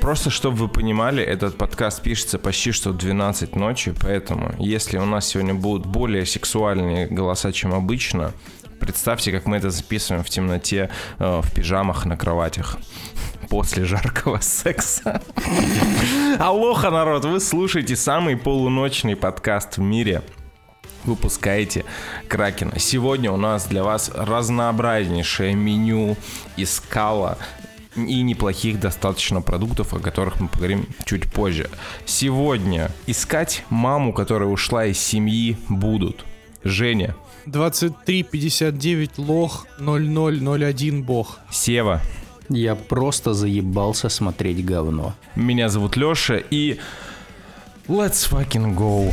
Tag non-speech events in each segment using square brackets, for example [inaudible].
Просто чтобы вы понимали, этот подкаст пишется почти что в 12 ночи, поэтому если у нас сегодня будут более сексуальные голоса, чем обычно, представьте, как мы это записываем в темноте, э, в пижамах на кроватях [laughs] после жаркого секса. [laughs] Алоха, народ, вы слушаете самый полуночный подкаст в мире выпускаете Кракена. Сегодня у нас для вас разнообразнейшее меню из скала и неплохих достаточно продуктов, о которых мы поговорим чуть позже. Сегодня искать маму, которая ушла из семьи, будут. Женя, 2359 лох 0001 бог. Сева, Я просто заебался смотреть говно. меня зовут Лёша и let's fucking go.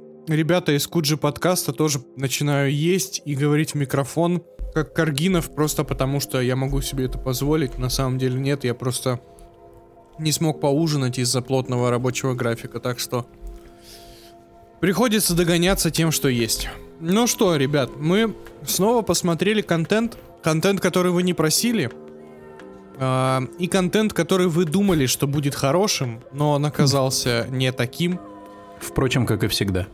ребята из Куджи подкаста тоже начинаю есть и говорить в микрофон, как Каргинов, просто потому что я могу себе это позволить. На самом деле нет, я просто не смог поужинать из-за плотного рабочего графика, так что приходится догоняться тем, что есть. Ну что, ребят, мы снова посмотрели контент, контент, который вы не просили, а, и контент, который вы думали, что будет хорошим, но он оказался не таким. Впрочем, как и всегда.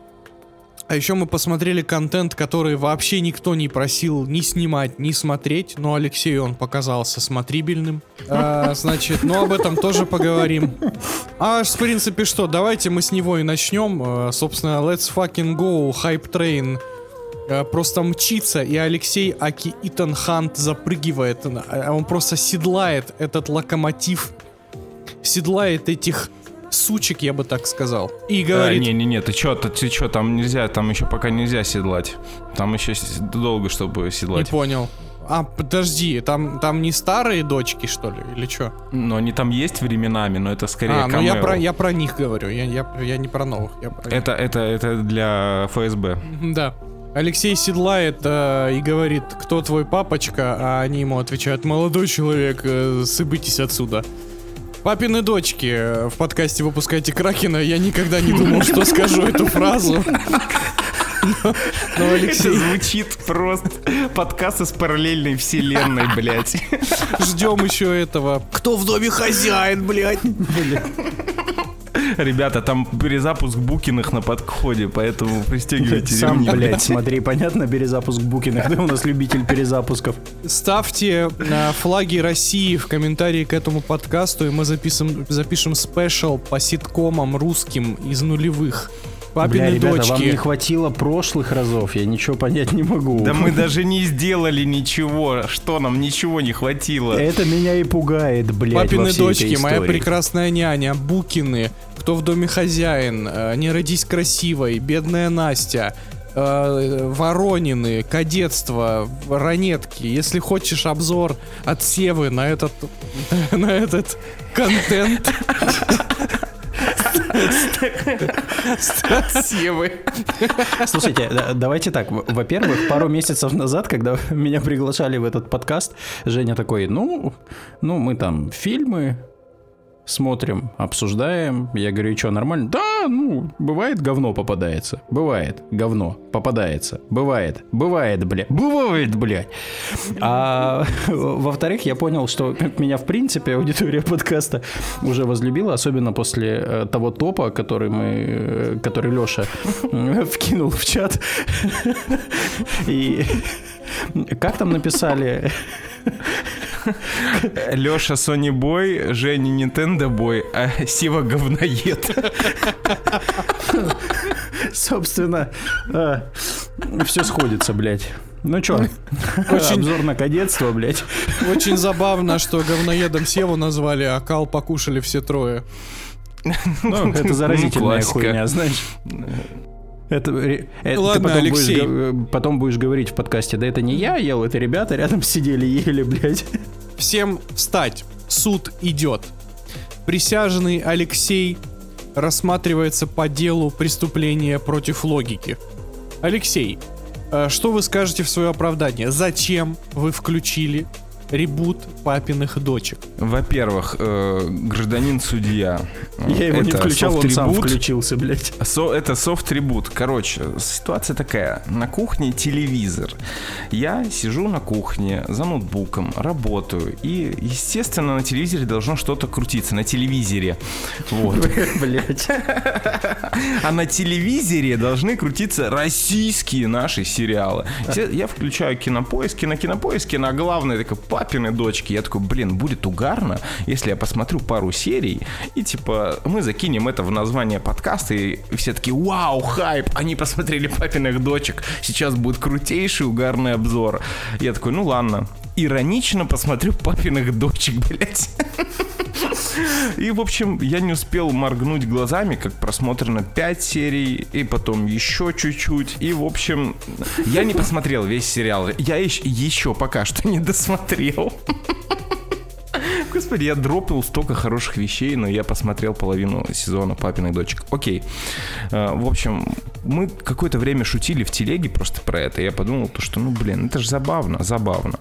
А еще мы посмотрели контент, который вообще никто не просил ни снимать, ни смотреть, но Алексею он показался смотрибельным. А, значит, ну об этом тоже поговорим. А, в принципе, что, давайте мы с него и начнем. А, собственно, let's fucking go, Hype Train а, просто мчится, и Алексей Аки Итан Хант запрыгивает. а Он просто седлает этот локомотив, седлает этих сучек, я бы так сказал. И говорит... Не-не-не, ты чё, ты, ты чё, там нельзя, там еще пока нельзя седлать. Там еще долго, чтобы Не седлать. понял. А, подожди, там, там не старые дочки, что ли, или что? Но они там есть временами, но это скорее А, ну я про, я про них говорю, я, я, я не про новых, я про них. Это, это, это для ФСБ. Да. Алексей седлает э, и говорит, кто твой папочка, а они ему отвечают, молодой человек, э, сыбитесь отсюда. Папины дочки э, в подкасте «Выпускайте Кракена» я никогда не думал, что скажу эту фразу. Но, но Алексей, звучит просто подкаст из параллельной вселенной, блядь. ждем еще этого. Кто в доме хозяин, блядь? Ребята, там перезапуск букиных на подходе, поэтому пристегивайте Сам, ремни. блядь, смотри, понятно, перезапуск Букиных, да, у нас любитель перезапусков. Ставьте э, флаги России в комментарии к этому подкасту, и мы запишем, запишем спешл по ситкомам русским из нулевых. Папины Бля, ребята, дочки. вам не хватило прошлых разов, я ничего понять не могу. Да мы [laughs] даже не сделали ничего. Что нам ничего не хватило? Это меня и пугает, блядь, Папины дочки, моя прекрасная няня, Букины, кто в доме хозяин, э, не родись красивой, бедная Настя, э, Воронины, кадетство, ранетки. Если хочешь обзор от Севы на этот, [laughs] на этот контент, [laughs] Севы. Слушайте, да- давайте так. Во-первых, пару месяцев назад, когда [laughs] меня приглашали в этот подкаст, Женя такой, ну, ну, мы там фильмы смотрим, обсуждаем. Я говорю, что, нормально? Да, ну, бывает говно попадается. Бывает говно попадается. Бывает. Бывает, бля. Бывает, блядь. А [laughs] во-вторых, я понял, что меня, в принципе, аудитория подкаста уже возлюбила, особенно после э, того топа, который мы, э, который Леша вкинул в чат. [laughs] И как там написали? Леша Sony Boy, Женя Nintendo Boy, а Сева говноед. Собственно, все сходится, блядь. Ну чё, [laughs] Очень- обзор на кадетство, блядь. Очень забавно, что говноедом Севу назвали, а кал покушали все трое. Ну, это заразительная классика. хуйня, знаешь. Это, ре- это Ладно, ты потом Алексей. Будешь, г- потом будешь говорить в подкасте, да это не я ел, это ребята рядом сидели ели, блядь. Всем встать. Суд идет. Присяжный Алексей рассматривается по делу преступления против логики. Алексей, э, что вы скажете в свое оправдание? Зачем вы включили ребут папиных дочек? Во-первых, э, гражданин судья. Я его не это включал, он сам включился, блядь. Со- это софт-трибут. Короче, ситуация такая. На кухне телевизор. Я сижу на кухне за ноутбуком, работаю. И, естественно, на телевизоре должно что-то крутиться. На телевизоре. Вот. [laughs] Блядь. А на телевизоре должны крутиться российские наши сериалы. Я включаю кинопоиск, на кинопоиске на главной такой папины дочки. Я такой, блин, будет угарно, если я посмотрю пару серий, и типа мы закинем это в название подкаста, и все такие, вау, хайп, они посмотрели папиных дочек, сейчас будет крутейший угарный обзор. Я такой, ну ладно. Иронично посмотрю папиных дочек, блядь. И, в общем, я не успел моргнуть глазами, как просмотрено 5 серий, и потом еще чуть-чуть. И, в общем, я не посмотрел весь сериал. Я еще, еще пока что не досмотрел. Господи, я дропнул столько хороших вещей, но я посмотрел половину сезона папиных дочек. Окей. Э, В общем, мы какое-то время шутили в телеге просто про это. Я подумал, то, что, ну, блин, это же забавно, забавно.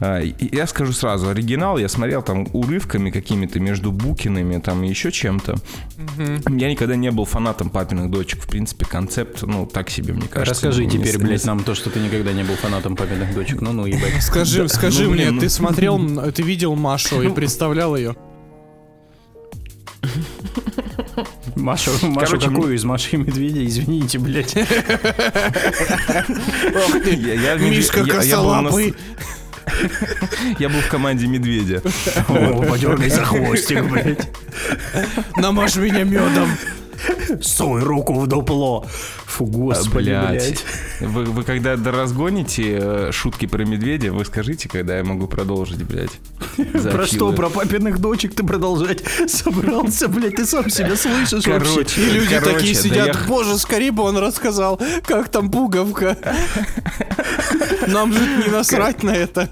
Э, Я скажу сразу, оригинал я смотрел там урывками какими-то между Букинами, там и еще чем-то. Я никогда не был фанатом папиных дочек. В принципе, концепт, ну, так себе, мне кажется. Расскажи Не- теперь, не- блядь, нам то, что ты никогда не был фанатом папиных дочек. Ну-ну, ебать. Скажи, скажи ну, мне, ну. ты смотрел, ты видел Машу и представлял ее? Машу, Машу Короче, какую из Маши и Медведя, извините, блядь. Мишка косолапый. Я был в команде Медведя. О, подергай за хвостик, блядь. Намажь меня медом. Суй руку в дупло. Фу, господи, блядь. Вы, вы когда доразгоните э, шутки про медведя, вы скажите, когда я могу продолжить, блядь. Про что, про папиных дочек ты продолжать [laughs] собрался, блядь? Ты сам себя слышишь вообще? Короче, И люди короче, такие да сидят, я- боже, скорее бы он рассказал, как там пуговка. [laughs] Нам же не насрать на это.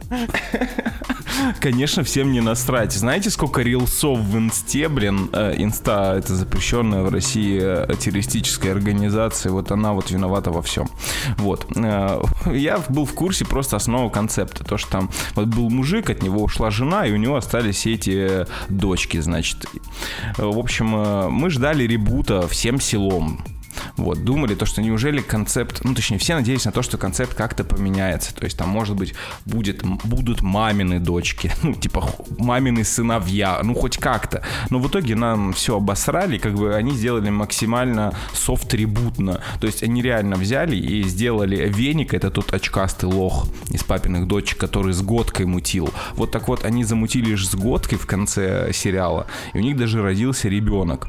Конечно, всем не насрать. Знаете, сколько рилсов в инсте, блин, э, инста это запрещенная в России э, террористическая организация, вот она вот виновата во всем. Вот. Э, Я был в курсе просто основы концепта, то, что там вот был мужик, от него ушла жена, и у него остались эти дочки, значит. Э, В общем, э, мы ждали ребута всем селом. Вот, думали то, что неужели концепт, ну, точнее, все надеялись на то, что концепт как-то поменяется. То есть там, может быть, будет, будут мамины дочки, [laughs] ну, типа мамины сыновья, ну, хоть как-то. Но в итоге нам все обосрали, как бы они сделали максимально софт-ребутно. То есть они реально взяли и сделали Веник, это тот очкастый лох из папиных дочек, который с Годкой мутил. Вот так вот они замутили ж с Годкой в конце сериала, и у них даже родился ребенок.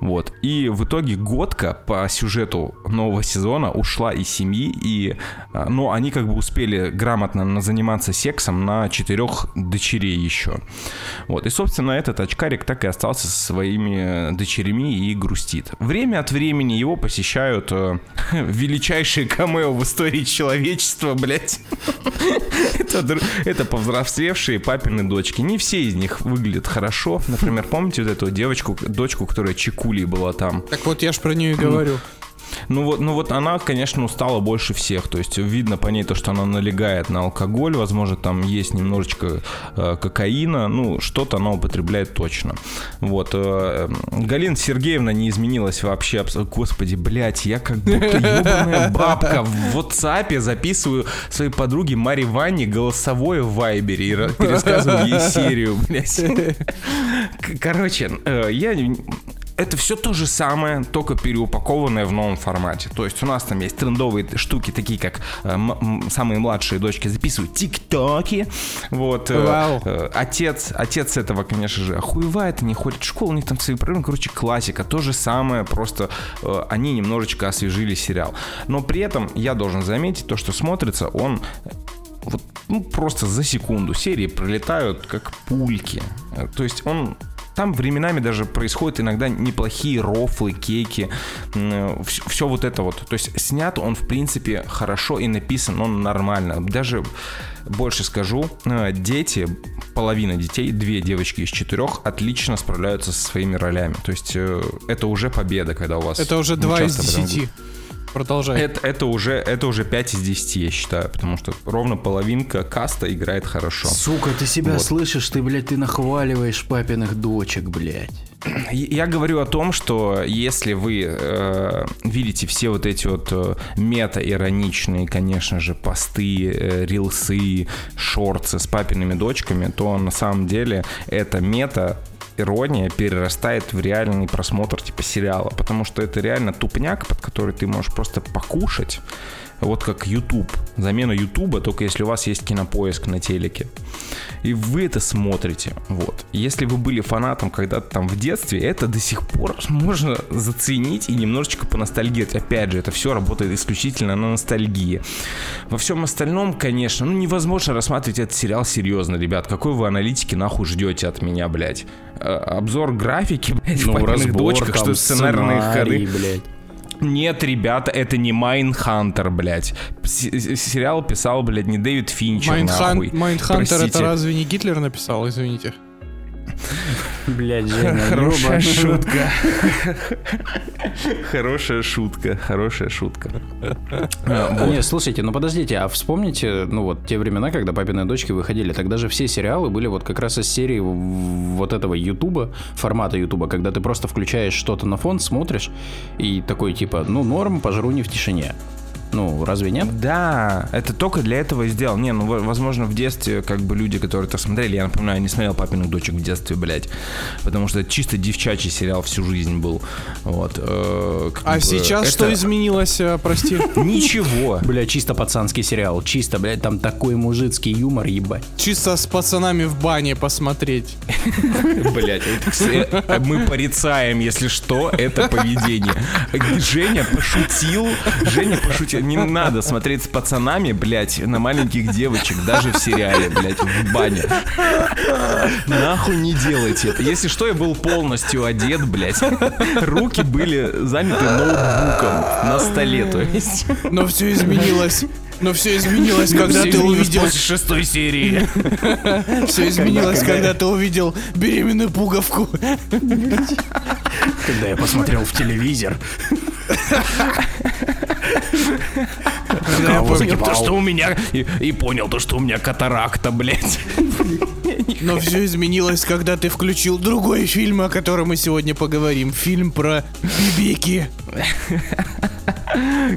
Вот. И в итоге Годка по сюжету нового сезона ушла из семьи, и, а, ну, они как бы успели грамотно заниматься сексом на четырех дочерей еще. Вот. И, собственно, этот очкарик так и остался со своими дочерями и грустит. Время от времени его посещают э, [laughs] величайшие камео в истории человечества, блядь. [laughs] Это, это повзрослевшие папины дочки. Не все из них выглядят хорошо. Например, помните вот эту девочку, дочку, которая Чекулей была там? Так вот я ж про нее и говорю. Ну вот, ну вот она, конечно, устала больше всех. То есть видно по ней то, что она налегает на алкоголь, возможно, там есть немножечко э, кокаина, ну что-то она употребляет точно. Вот. э, Галина Сергеевна не изменилась вообще. Господи, блядь, я как будто ебаная бабка в WhatsApp записываю своей подруге Маре Ванне голосовое в Вайбере и пересказываю ей серию, блядь. Короче, э, я это все то же самое, только переупакованное в новом формате. То есть у нас там есть трендовые штуки, такие как э, самые младшие дочки записывают тиктоки. Вот. э, Вау. э, Отец, отец этого, конечно же, охуевает, не ходит в школу, у них там свои проблемы. Короче, классика. То же самое, просто э, они немножечко освежили сериал. Но при этом я должен заметить то, что смотрится он вот, ну, просто за секунду. Серии пролетают как пульки. То есть он там временами даже происходят иногда неплохие рофлы, кейки, все вот это вот. То есть снят он, в принципе, хорошо и написан он нормально. Даже больше скажу, э, дети, половина детей, две девочки из четырех, отлично справляются со своими ролями. То есть э, это уже победа, когда у вас... Это уже 2 из 10. Продолжай. это, это, уже, это уже 5 из 10, я считаю, потому что ровно половинка каста играет хорошо. Сука, ты себя Вот. слышишь, ты, блядь, ты нахваливаешь папиных дочек, блядь. [clears throat] Я говорю о том, что если вы э, видите все вот эти вот э, мета-ироничные, конечно же, посты, э, рилсы, шорты с папиными дочками, то на самом деле это мета ирония перерастает в реальный просмотр типа сериала, потому что это реально тупняк, под который ты можешь просто покушать, вот как YouTube, замена Ютуба, только если у вас есть кинопоиск на телеке. И вы это смотрите, вот. Если вы были фанатом когда-то там в детстве, это до сих пор можно заценить и немножечко поностальгировать. Опять же, это все работает исключительно на ностальгии. Во всем остальном, конечно, ну невозможно рассматривать этот сериал серьезно, ребят. Какой вы аналитики нахуй ждете от меня, блядь? Э, Обзор графики, блядь, в папиных дочках, что сценарные ходы. блядь. Нет, ребята, это не Mindhunter, блядь. С- сериал писал, блядь, не Дэвид Финчер, нахуй. Mindhunter это разве не Гитлер написал, извините? Блядь, Женя, [laughs] [laughs] Хорошая шутка. Хорошая шутка, хорошая шутка. А, вот. Не, слушайте, ну подождите, а вспомните, ну вот те времена, когда папины дочки выходили, тогда же все сериалы были вот как раз из серии вот этого Ютуба, формата Ютуба, когда ты просто включаешь что-то на фон, смотришь, и такой типа, ну норм, пожру не в тишине. Ну, разве нет? Да, это только для этого и сделал. Не, ну, во- возможно, в детстве, как бы люди, которые это смотрели, я напоминаю, не смотрел папиных дочек в детстве, блядь. Потому что это чисто девчачий сериал всю жизнь был. Вот. э, А бы сейчас это- что изменилось, э, прости? [laughs] Ничего. Бля, чисто пацанский сериал, чисто, блядь, там такой мужицкий юмор, ебать. Чисто с пацанами в бане посмотреть. [laughs] Блять, мы порицаем, если что, это поведение. Женя пошутил, Женя пошутил. Не надо смотреть с пацанами, блять, на маленьких девочек, даже в сериале, блять, в бане. Нахуй не делайте это. Если что, я был полностью одет, блять. Руки были заняты ноутбуком на столе, то есть. Но все изменилось. Но все изменилось, когда ты увидел... после шестой серии. Все изменилось, когда ты увидел беременную пуговку. Когда я посмотрел в телевизор. Я понял, То, что у меня... И, понял то, что у меня катаракта, блять. Но все изменилось, когда ты включил другой фильм, о котором мы сегодня поговорим. Фильм про бибики.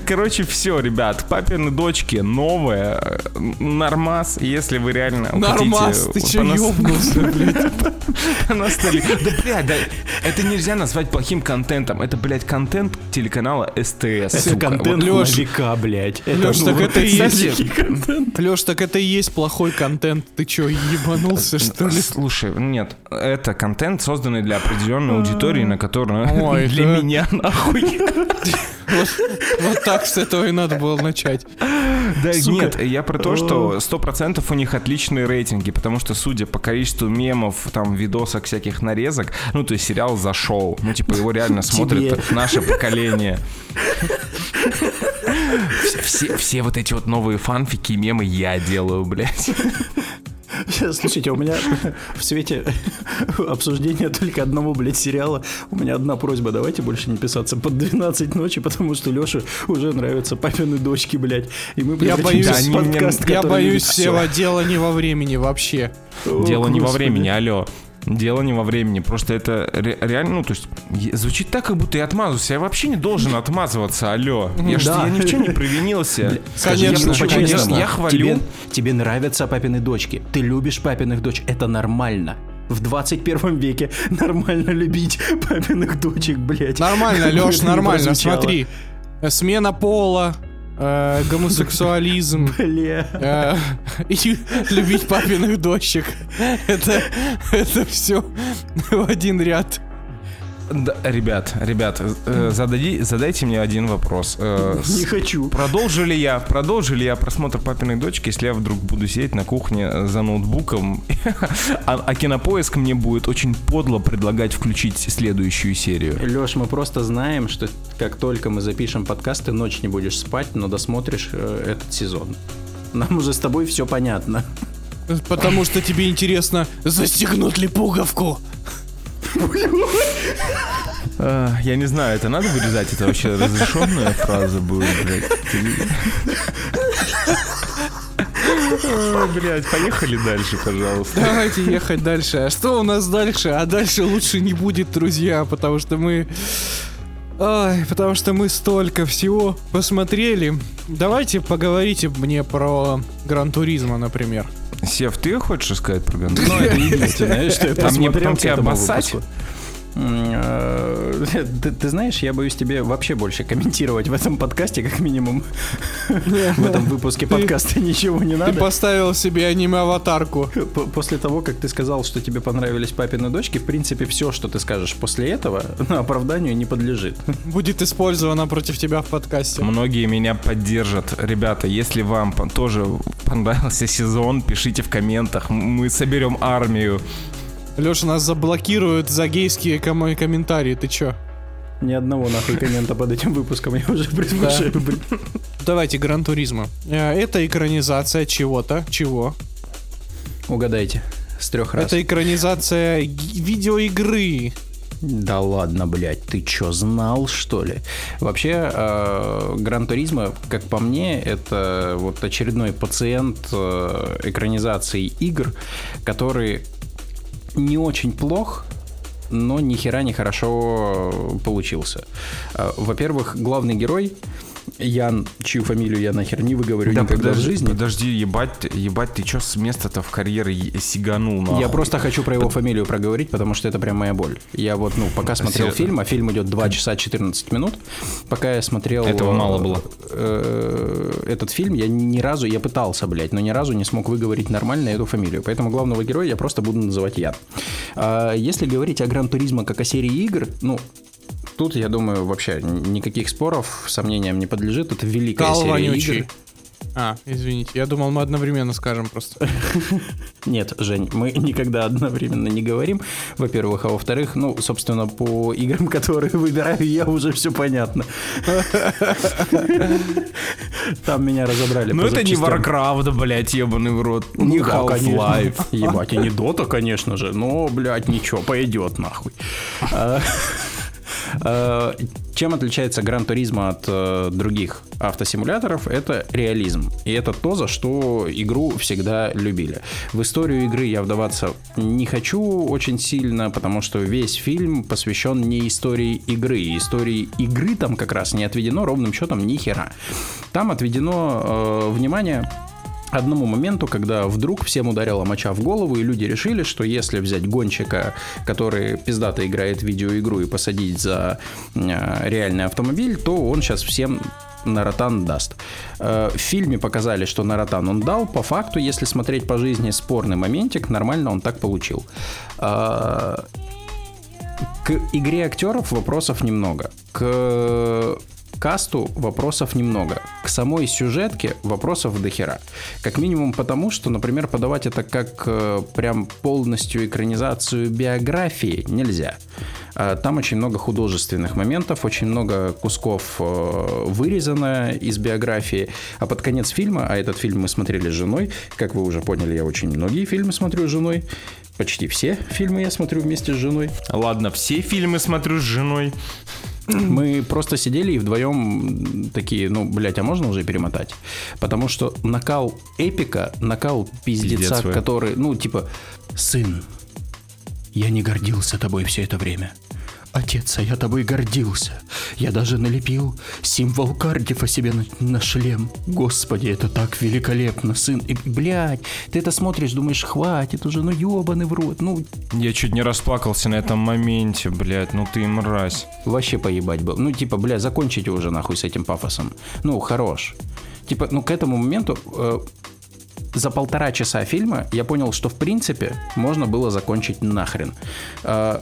Короче, все, ребят, папины дочки новая, э, нормас, если вы реально Нормас, ты че ёбнулся, блядь? [laughs] Да, блядь, да, это нельзя назвать плохим контентом. Это, блядь, контент телеканала СТС. Это контент Лёш, века, блядь. Лёш, так это и есть. Леш, [laughs] так это и есть плохой контент. Ты чё, ебанулся, что ли? Слушай, нет, это контент, созданный для определенной аудитории, на которую [laughs] для меня нахуй. Вот, так с этого и надо было начать. Да нет, я про то, что 100% у них отличные рейтинги, потому что, судя по количеству мемов, там, видосок, всяких нарезок, ну, то есть сериал зашел. Ну, типа, его реально [laughs] смотрит [laughs] наше поколение. Все, все- все вот эти вот новые фанфики и мемы я делаю, блядь. [laughs] Слушайте, у меня [laughs] в свете обсуждения только одного, блядь, сериала, у меня одна просьба, давайте больше не писаться под 12 ночи, потому что Леше уже нравятся папины дочки, блядь. И мы Я боюсь, мне- подкаст, Я который боюсь всё. дело не во времени вообще. О, Дело не во Господи. времени, алло. Дело не во времени, просто это ре- реально, ну, то есть, звучит так, как будто я отмазываюсь. Я вообще не должен отмазываться, алло. Я, ж- Да. я ни в чем не провинился. Скажи Конечно, Я хвалю. Тебе, тебе нравятся папины дочки, ты любишь папиных дочь, это нормально. В 21 веке нормально любить папиных дочек, блядь. Нормально, Леш, нормально. Смотри, смена пола, э, гомосексуализм, [laughs] э, и любить папиных дочек. Это, это все в один ряд. Да, ребят, ребят, э, задади- задайте мне один вопрос. Э, [laughs] с- Не хочу. Продолжу ли я, продолжу ли я просмотр папиной дочки, если я вдруг буду сидеть на кухне за ноутбуком, [laughs] а, а кинопоиск мне будет очень подло предлагать включить следующую серию. Леш, мы просто знаем, что как только мы запишем подкаст, ты ночь не будешь спать, но досмотришь э, этот сезон. Нам уже с тобой все понятно. Потому что тебе интересно, застегнут ли пуговку. А, Я не знаю, это надо вырезать? Это вообще разрешенная фраза будет, блядь? Ой, Блядь, поехали дальше, пожалуйста. Давайте ехать дальше. А что у нас дальше? А дальше лучше не будет, друзья, потому что мы... Ай, потому что мы столько всего посмотрели. Давайте поговорите мне про Гран Туризма, например. Сев, ты хочешь сказать про Гандон? Ну, это единственное, что я посмотрел там тебя обоссать? Э, [laughs] Ты, ты знаешь, я боюсь тебе вообще больше комментировать в этом подкасте, как минимум. [laughs] В этом выпуске [laughs] подкаста ничего не Ты надо. поставил себе аниме-аватарку. После того, как ты сказал, что тебе понравились папины дочки, в принципе, все, что ты скажешь после этого, оправданию не подлежит. Будет использовано против тебя в подкасте. Многие меня поддержат. Ребята, если вам тоже понравился сезон, пишите в комментах. Мы соберем армию. Леша, нас заблокируют за гейские ком- комментарии, ты чё? Ни одного нахуй коммента под этим выпуском я уже предвкушаю. блин. Давайте, Гран Туризма. Э, Это экранизация чего-то. Чего? Угадайте. С трех раз. Это экранизация видеоигры. Да ладно, блядь, ты чё, знал, что ли? Вообще, э, Гран Туризмо, как по мне, это вот очередной пациент э, экранизации игр, который не очень плох, но ни хера не хорошо получился. Э, Во-первых, главный герой Ян, чью фамилию я нахер не выговорю никогда в жизни. подожди, ебать, ебать, ты чё с места-то в карьере е- сиганул, нахуй? Я просто хочу про его фамилию проговорить, потому что это прям моя боль. Я вот, ну, пока смотрел Серьезно? фильм, а фильм идет 2 часа 14 минут, пока я смотрел... Этого мало было. э, Этот фильм я ни разу, я пытался, блядь, но ни разу не смог выговорить нормально эту фамилию. Поэтому главного героя я просто буду называть Ян. А Если говорить о Гран Туризмо как о серии игр, ну, Тут, я думаю, вообще никаких споров, сомнениям не подлежит. Это великая Кал серия вонючий. игр. А, извините, я думал, мы одновременно скажем просто. [laughs] Нет, Жень, мы никогда одновременно не говорим, во-первых, а во-вторых, ну, собственно, по играм, [laughs] которые выбираю я, уже все понятно. [laughs] Там меня разобрали. Ну это не. Warcraft, блядь, ебаный в рот. Ну Не конечно. Half-Life. Ебать, и не Дота, конечно же, но, блядь, ничего, пойдет нахуй. А, Чем отличается Гран Туризмо от э, других автосимуляторов? Это реализм. И это то, за что игру всегда любили. В историю игры я вдаваться не хочу очень сильно, потому что весь фильм посвящен не истории игры. Истории игры там как раз не отведено ровным счетом ни хера. Там отведено э, внимание одному моменту, когда вдруг всем ударила моча в голову, и люди решили, что если взять гонщика, который пиздато играет в видеоигру, и посадить за э, реальный автомобиль, то он сейчас всем на ротан даст. Э, В фильме показали, что на ротан он дал. По факту, если смотреть по жизни, спорный моментик, нормально он так получил. Э, К игре актеров вопросов немного. К касту вопросов немного. К самой сюжетке вопросов до хера. Как минимум потому, что, например, подавать это как э, прям полностью экранизацию биографии нельзя. А, Там очень много художественных моментов, очень много кусков э, вырезано из биографии. А под конец фильма, а этот фильм мы смотрели с женой, как вы уже поняли, я очень многие фильмы смотрю с женой. Почти все фильмы я смотрю вместе с женой. Ладно, все фильмы смотрю с женой. Мы просто сидели и вдвоем такие, ну, блядь, а можно уже перемотать? Потому что накал эпика, накал пиздеца, Пиздец который, ну, типа, сын, я не гордился тобой все это время. Отец, а я тобой гордился. Я даже налепил символ Кардифа себе на, на шлем. Господи, это так великолепно, сын. И, блядь, ты это смотришь, думаешь, хватит уже, ну ебаный в рот. Ну, Я чуть не расплакался на этом моменте, блядь, ну ты мразь. Вообще поебать был. Ну, типа, бля, закончите уже нахуй с этим пафосом. Ну, хорош. Типа, ну, к этому моменту э, за полтора часа фильма я понял, что, в принципе, можно было закончить нахрен. Э,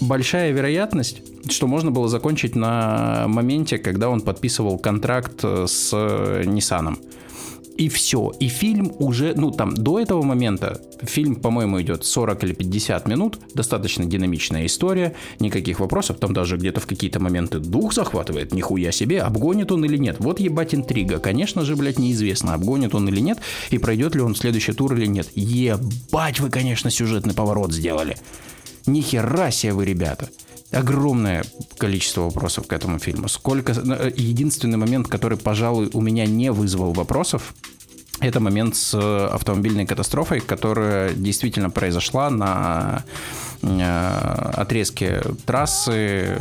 большая вероятность, что можно было закончить на моменте, когда он подписывал контракт э, с э, Ниссаном. И все. И фильм уже, ну там, до этого момента, фильм, по-моему, идет 40 или 50 минут, достаточно динамичная история, никаких вопросов, там даже где-то в какие-то моменты дух захватывает, нихуя себе, обгонит он или нет. Вот ебать интрига. Конечно же, блядь, неизвестно, обгонит он или нет, и пройдет ли он следующий тур или нет. Ебать вы, конечно, сюжетный поворот сделали. Ни себе вы, ребята. Огромное количество вопросов к этому фильму. Сколько... э, Единственный момент, который, пожалуй, у меня не вызвал вопросов, это момент с э, автомобильной катастрофой, которая действительно произошла на э, отрезке трассы,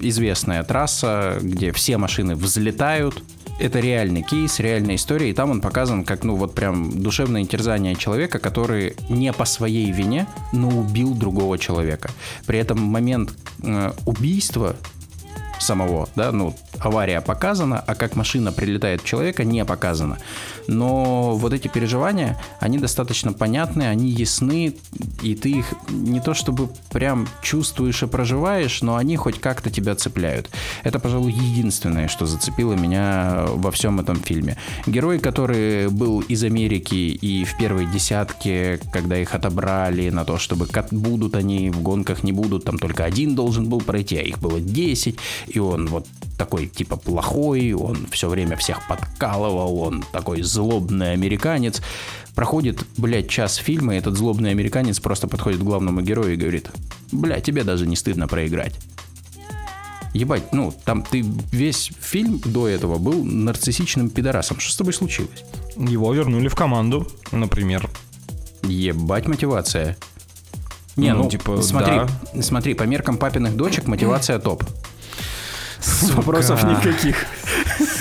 известная трасса, где все машины взлетают. Это реальный кейс, реальная история, и там он показан как, ну, вот прям душевное терзание человека, который не по своей вине, но убил другого человека. При этом момент э, убийства самого, да, ну, авария показана, а как машина прилетает в человека, не показано. Но вот эти переживания, они достаточно понятны, они ясны, и ты их не то чтобы прям чувствуешь и проживаешь, но они хоть как-то тебя цепляют. Это, пожалуй, единственное, что зацепило меня во всем этом фильме. Герой, который был из Америки и в первой десятке, когда их отобрали на то, чтобы будут они в гонках, не будут, там только один должен был пройти, а их было 10, и он вот такой типа плохой, он все время всех подкалывал, он такой злобный американец. Проходит, блядь, час фильма, и этот злобный американец просто подходит к главному герою и говорит, бля, тебе даже не стыдно проиграть. Ебать, ну, там ты весь фильм до этого был нарциссичным пидорасом. Что с тобой случилось? Его вернули в команду, например. Ебать мотивация. Не, Ну, ну, типа, смотри, да. смотри, по меркам папиных дочек мотивация топ. Вопросов никаких.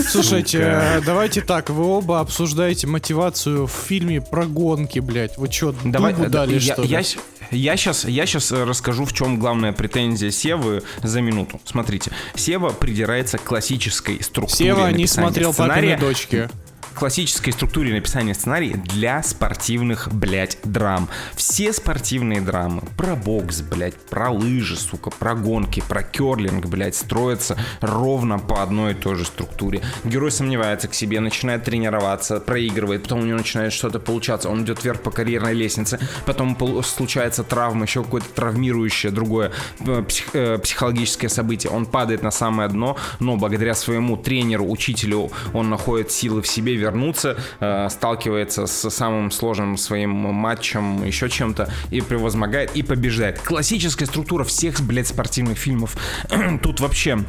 Слушайте, э, давайте так, вы оба обсуждаете мотивацию в фильме про гонки, блядь. Вы чё, Давай, дубу э, дали, я, что ли? я, я сейчас, я сейчас расскажу, в чем главная претензия Севы за минуту. Смотрите, Сева придирается к классической структуре Сева не смотрел сценария. папины дочки. Классической структуре написания сценария для спортивных, блядь, драм. Все спортивные драмы про бокс, блядь, про лыжи, сука, про гонки, про керлинг, блядь, строятся ровно по одной и той же структуре. Герой сомневается к себе, начинает тренироваться, проигрывает, потом у него начинает что-то получаться, он идет вверх по карьерной лестнице, потом случается травма, еще какое-то травмирующее другое э, псих- э, психологическое событие. Он падает на самое дно, но благодаря своему тренеру, учителю, он находит силы в себе вернуться, э, сталкивается с самым сложным своим матчем, еще чем-то, и превозмогает, и побеждает. Классическая структура всех, блядь, спортивных фильмов. [clears throat] Тут вообще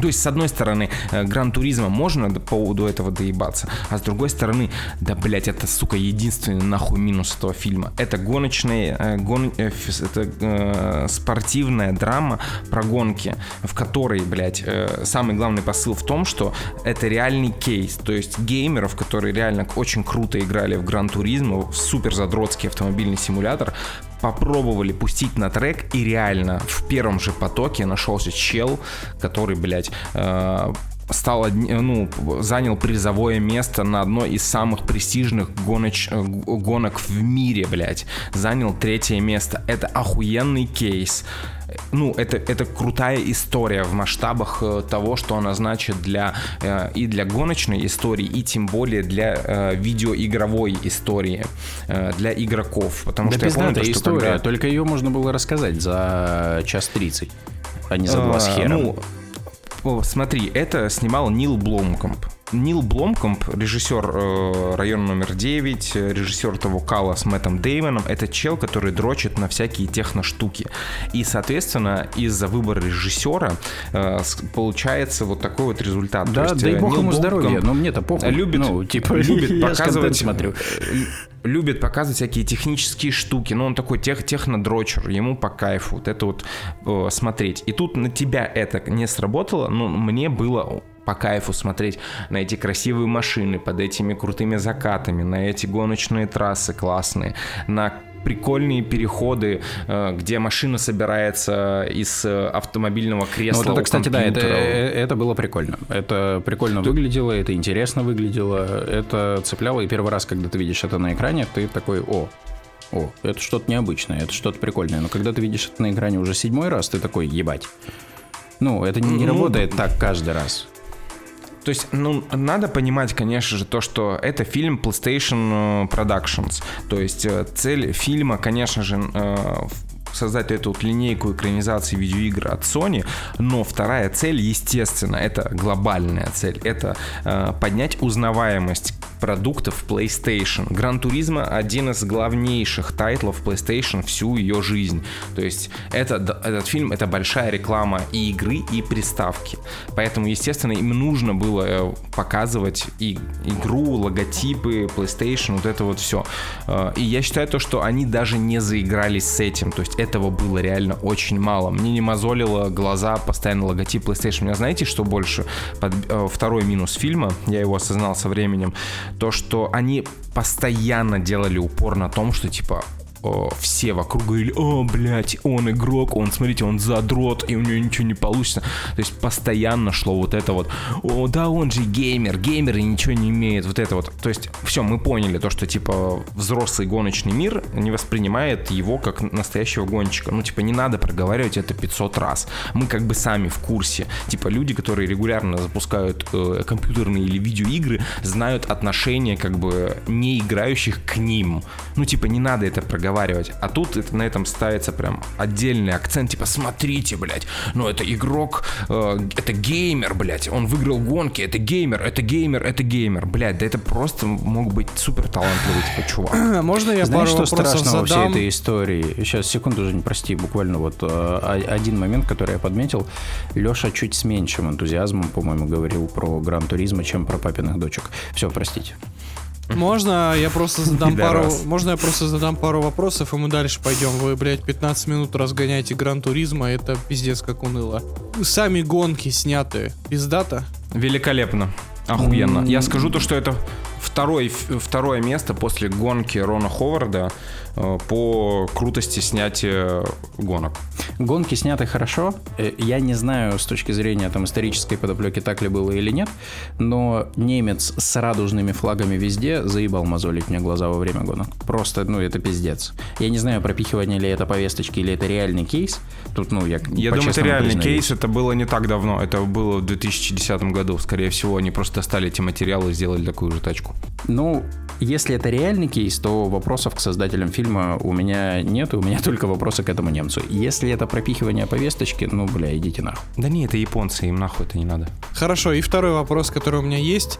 то есть, с одной стороны, э, Гран Туризма можно до- по поводу этого доебаться, а с другой стороны, да, блять, это, сука, единственный нахуй минус этого фильма. Это гоночная, э, гон, э, это э, спортивная драма про гонки, в которой, блядь, э, самый главный посыл в том, что это реальный кейс, то есть геймеров, которые реально очень круто играли в Гран Туризма, в супер задротский автомобильный симулятор, попробовали пустить на трек, и реально в первом же потоке нашелся чел, который, блядь, э, стал одни- ну, занял призовое место на одной из самых престижных гоноч- э, гонок в мире, блядь. Занял третье место. Это охуенный кейс. Ну, это, это крутая история в масштабах э, того, что она значит для э, и для гоночной истории, и тем более для э, видеоигровой истории, э, для игроков. Потому Да что я помню, то, что история, когда- только ее можно было рассказать за час тридцать, а не за два с А, хером. Ну, смотри, это снимал Нил Бломкомп. Нил Бломкомп, режиссер э, района номер 9, э, режиссер того Кала с Мэттом Деймоном, это чел, который дрочит на всякие техно-штуки. И, соответственно, из-за выбора режиссера э, получается вот такой вот результат. да, То есть, дай э, бог Нил ему здоровья, но мне-то похуй. Любит, ну, типа, [laughs] любит показывать, смотрю. э, любит показывать всякие технические штуки, но он такой тех, технодрочер, ему по кайфу вот это вот э, смотреть. И тут на тебя это не сработало, но мне было по кайфу смотреть на эти красивые машины под этими крутыми закатами, на эти гоночные трассы классные, на прикольные переходы, э, где машина собирается из э, автомобильного Ну, кресла. вот это, кстати, да, это, э, это было прикольно. Это прикольно выглядело, это интересно выглядело, это цепляло. И первый раз, когда ты видишь это на экране, ты такой, о, о, это что-то необычное, это что-то прикольное. Но когда ты видишь это на экране уже седьмой раз, ты такой, ебать. Ну, это не, не Ну, работает так каждый раз. То есть, ну, надо понимать, конечно же, то, что это фильм PlayStation э, Productions. То есть, э, цель фильма, конечно же, э, создать эту вот линейку экранизации видеоигр от Sony, но вторая цель, естественно, это глобальная цель, это э, поднять узнаваемость продуктов PlayStation. Gran Turismo один из главнейших тайтлов PlayStation всю ее жизнь. То есть это, этот фильм это большая реклама и игры, и приставки. Поэтому, естественно, им нужно было э, показывать и игру, логотипы, PlayStation, вот это вот все. И я считаю то, что они даже не заигрались с этим. То есть этого было реально очень мало. Мне не мозолило глаза постоянно логотип PlayStation. У меня знаете, что больше? Под- э, второй минус фильма, я его осознал со временем, то, что они постоянно делали упор на том, что типа все вокруг говорили, о, блядь, он игрок, он, смотрите, он задрот, и у него ничего не получится. То есть постоянно шло вот это вот, о, да, он же геймер, геймер и ничего не имеет, вот это вот. То есть все, мы поняли то, что, типа, взрослый гоночный мир не воспринимает его как настоящего гонщика. Ну, типа, не надо проговаривать это 500 раз. Мы как бы сами в курсе. Типа, люди, которые регулярно запускают э, компьютерные или видеоигры, знают отношение, как бы, не играющих к ним. Ну, типа, не надо это проговаривать. А тут это, на этом ставится прям отдельный акцент, типа, смотрите, блядь, ну это игрок, э, это геймер, блядь, он выиграл гонки, это геймер, это геймер, это геймер, блядь, да это просто мог быть супер талантливый, типа, чувак. [clears throat] Можно я Знаешь, пару что страшного во всей этой истории? Сейчас, секунду, Жень, прости, буквально вот э, один момент, который я подметил. Леша чуть с меньшим энтузиазмом, по-моему, говорил про Гран Туризма, чем про папиных дочек. Все, простите. Можно я просто задам пару, можно я просто задам пару вопросов, и мы дальше пойдем. Вы, блядь, 15 минут разгоняете Гран Туризма, это пиздец как уныло. Сами гонки сняты пиздато. Великолепно, охуенно. Я скажу то, что это второй, второе место после гонки Рона Ховарда по крутости снятия гонок. Гонки сняты хорошо. Э, Я не знаю с точки зрения там исторической подоплеки, так ли было или нет, но немец с радужными флагами везде заебал мозолить мне глаза во время гонок. Просто, ну, это пиздец. Я не знаю, пропихивание ли это повесточки или это реальный кейс. Тут, ну, я Я думаю, это реальный признаюсь. кейс, это было не так давно, это было в 2010 году. Скорее всего, они просто достали эти материалы и сделали такую же тачку. Ну, если это реальный кейс, то вопросов к создателям фильма у меня нет, у меня [laughs] только вопросы к этому немцу. Если это пропихивание повесточки, ну, бля, идите нахуй. Да не, это японцы, им нахуй это не надо. Хорошо, и второй вопрос, который у меня есть.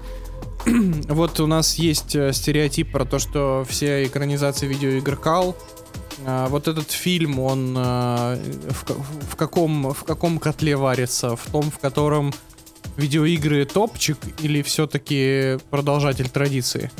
[clears throat] вот у нас есть э, стереотип про то, что все экранизации видеоигр кал. А, вот этот фильм, он э, в, в каком, в каком котле варится? В том, в котором видеоигры топчик или все-таки продолжатель традиции?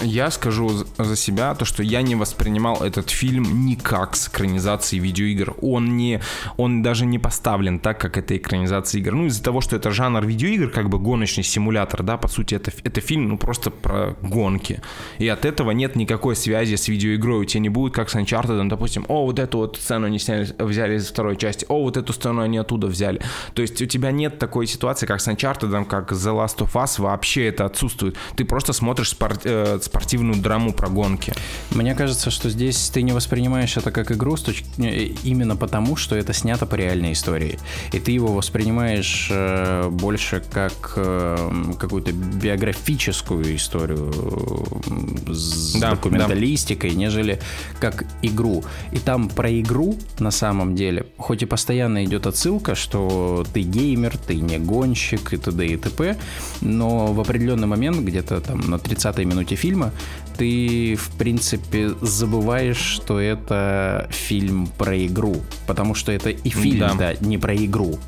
Я скажу за- себя то, что я не воспринимал этот фильм никак с экранизацией видеоигр. Он не, он даже не поставлен так, как это экранизация игр. Ну, из-за того, что это жанр видеоигр, как бы гоночный симулятор, да, по сути, это, это фильм, ну, просто про гонки. И от этого нет никакой связи с видеоигрой. У тебя не будет, как с Uncharted, допустим, о, вот эту вот сцену они сняли, взяли из второй части, о, вот эту сцену они оттуда взяли. То есть у тебя нет такой ситуации, как с Uncharted, как The Last of Us, вообще это отсутствует. Ты просто смотришь спор- э, спортивную драму про гонки. Мне кажется, что здесь ты не воспринимаешь это как игру с точки- э, именно потому, что это снято по реальной истории. И ты его воспринимаешь э, больше как э, какую-то биографическую историю э, с Да, документалистикой, нежели как игру. И там про игру на самом деле, хоть и постоянно идет отсылка, что ты геймер, ты не гонщик и т.д. и т.п., но в определенный момент, где-то там на 30-й минуте фильма, ты, в принципе, забываешь, что это фильм про игру. Потому что это и фильм, Да. да, не про игру.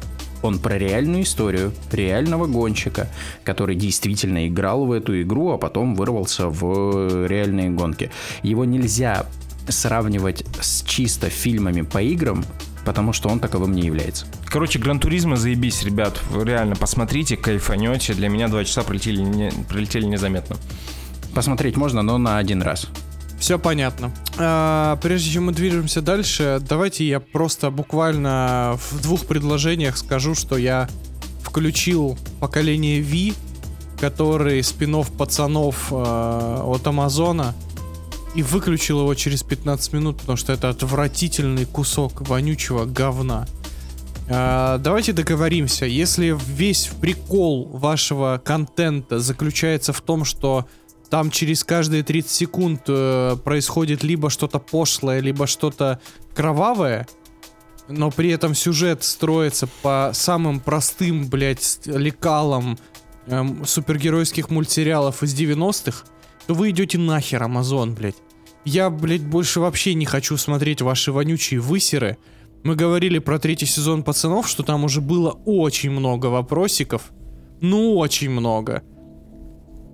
Он про реальную историю реального гонщика, который действительно играл в эту игру, а потом вырвался в реальные гонки. Его нельзя сравнивать с чисто фильмами по играм, потому что он таковым не является. Короче, Гран Туризма заебись, ребят. Вы реально посмотрите, кайфанете. Для меня два часа пролетели, не- пролетели незаметно. Посмотреть можно, но на один раз. Все понятно. А, прежде чем мы движемся дальше, давайте я просто буквально в двух предложениях скажу, что я включил поколение V, который спин пацанов э, от Амазона. И выключил его через 15 минут, потому что это отвратительный кусок вонючего говна. А, давайте договоримся, если весь прикол вашего контента заключается в том, что там через каждые 30 секунд э, происходит либо что-то пошлое, либо что-то кровавое, но при этом сюжет строится по самым простым, блядь, лекалам эм, супергеройских мультсериалов из 90-х, то вы идете нахер, Амазон, блядь. Я, блядь, больше вообще не хочу смотреть ваши вонючие высеры. Мы говорили про третий сезон пацанов, что там уже было очень много вопросиков. Ну, очень много.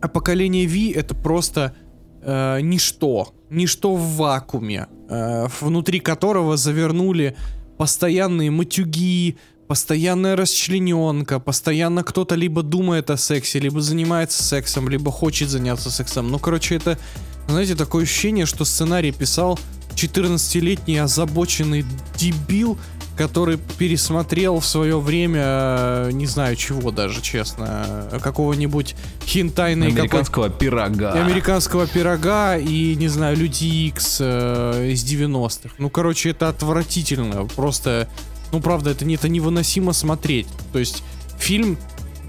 А поколение V это просто э, ничто. Ничто в вакууме, э, внутри которого завернули постоянные матюги, постоянная расчлененка, постоянно кто-то либо думает о сексе, либо занимается сексом, либо хочет заняться сексом. Ну, короче, это, знаете, такое ощущение, что сценарий писал 14-летний озабоченный дебил, который пересмотрел в свое время, э, не знаю чего даже, честно, какого-нибудь хинтайной Американского пирога. американского пирога и, не знаю, Люди Икс э, из 90-х. Ну, короче, это отвратительно. Просто, ну, правда, это, это невыносимо смотреть. То есть, фильм,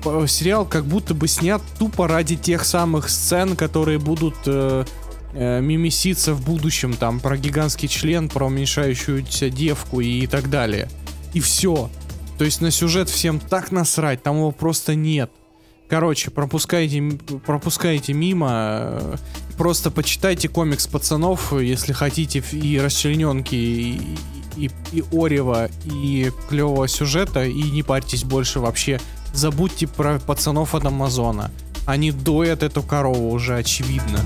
э, сериал как будто бы снят тупо ради тех самых сцен, которые будут э, э, мимиситься в будущем, там, про гигантский член, про уменьшающуюся девку и так далее. И все. То есть на сюжет всем так насрать, там его просто нет. Короче, пропускайте, пропускайте мимо. э, Просто почитайте комикс пацанов, если хотите, и расчлененки, и, и, и Орева, и клевого сюжета, и не парьтесь больше вообще. Забудьте про пацанов от Амазона. Они доят эту корову уже, очевидно.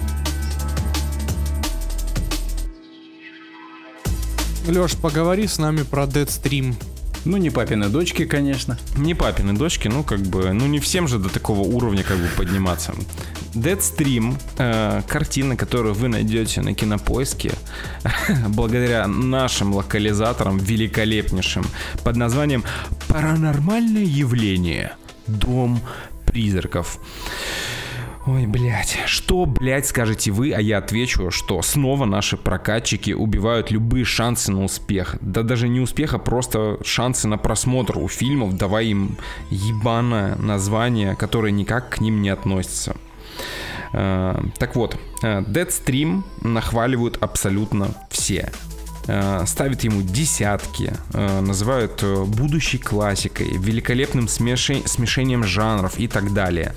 Леш, поговори с нами про Deadstream. Ну, не папины дочки, конечно. Не папины дочки, ну как бы, ну не всем же до такого уровня как бы подниматься. Deadstream, э, картина, которую вы найдете на кинопоиске, [laughs] благодаря нашим локализаторам великолепнейшим, под названием «Паранормальное явление. Дом призраков». Ой, блядь, что, блядь, скажете вы, а я отвечу, что снова наши прокатчики убивают любые шансы на успех. Да даже не успех, а просто шансы на просмотр у фильмов, давая им ебаное название, которое никак к ним не относится. Э, Так вот, э, Deadstream нахваливают абсолютно все. Э, Ставят ему десятки, э, называют э, будущей классикой, великолепным смешением жанров и так далее.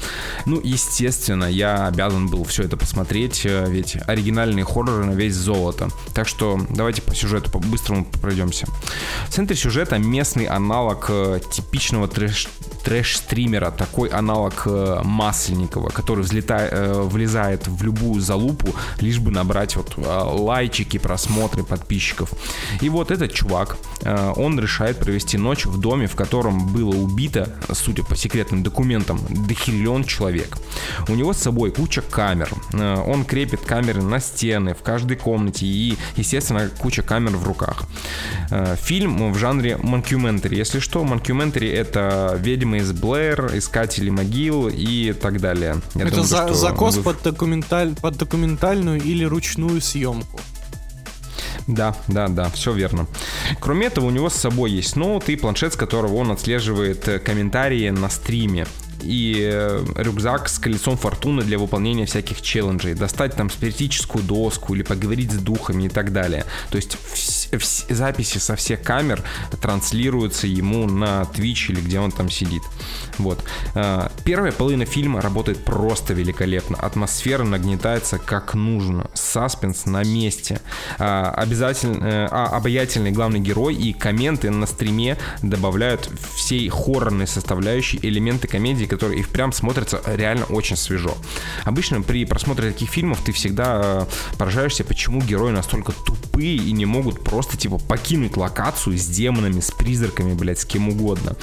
Ну, естественно, я обязан был все это посмотреть, ведь оригинальные хорроры на весь золото. Так что давайте по сюжету по-быстрому пройдемся. В центре сюжета местный аналог типичного трэш трэш-стримера, такой аналог Масленникова, который взлетает, влезает в любую залупу, лишь бы набрать вот э, лайчики, просмотры подписчиков. И вот этот чувак, э, он решает провести ночь в доме, в котором было убито, судя по секретным документам, дохериллион человек. У него с собой куча камер. Э, Он крепит камеры на стены в каждой комнате и, естественно, куча камер в руках. Э, Фильм в жанре монкюментари. Если что, монкюментари это ведьмы из Блэр, искатели могил и так далее. Я Это думаю, за- закос вы- под, документаль, под документальную или ручную съемку. Да, да, да, все верно. Кроме этого, у него с собой есть ноут и планшет, с которого он отслеживает э, комментарии на стриме. И э, рюкзак с колесом фортуны для выполнения всяких челленджей. Достать там спиритическую доску или поговорить с духами и так далее. То есть записи со всех камер транслируются ему на Twitch или где он там сидит. Вот. Э, Первая половина фильма работает просто великолепно. Атмосфера нагнетается как нужно. Саспенс на месте. А, обязательно, э, а, обаятельный главный герой и комменты на стриме добавляют всей хоррорной составляющей элементы комедии, которые и впрямь смотрятся реально очень свежо. Обычно при просмотре таких фильмов ты всегда э, поражаешься, почему герои настолько тупые и не могут просто типа покинуть локацию с демонами, с призраками, блядь, с кем угодно.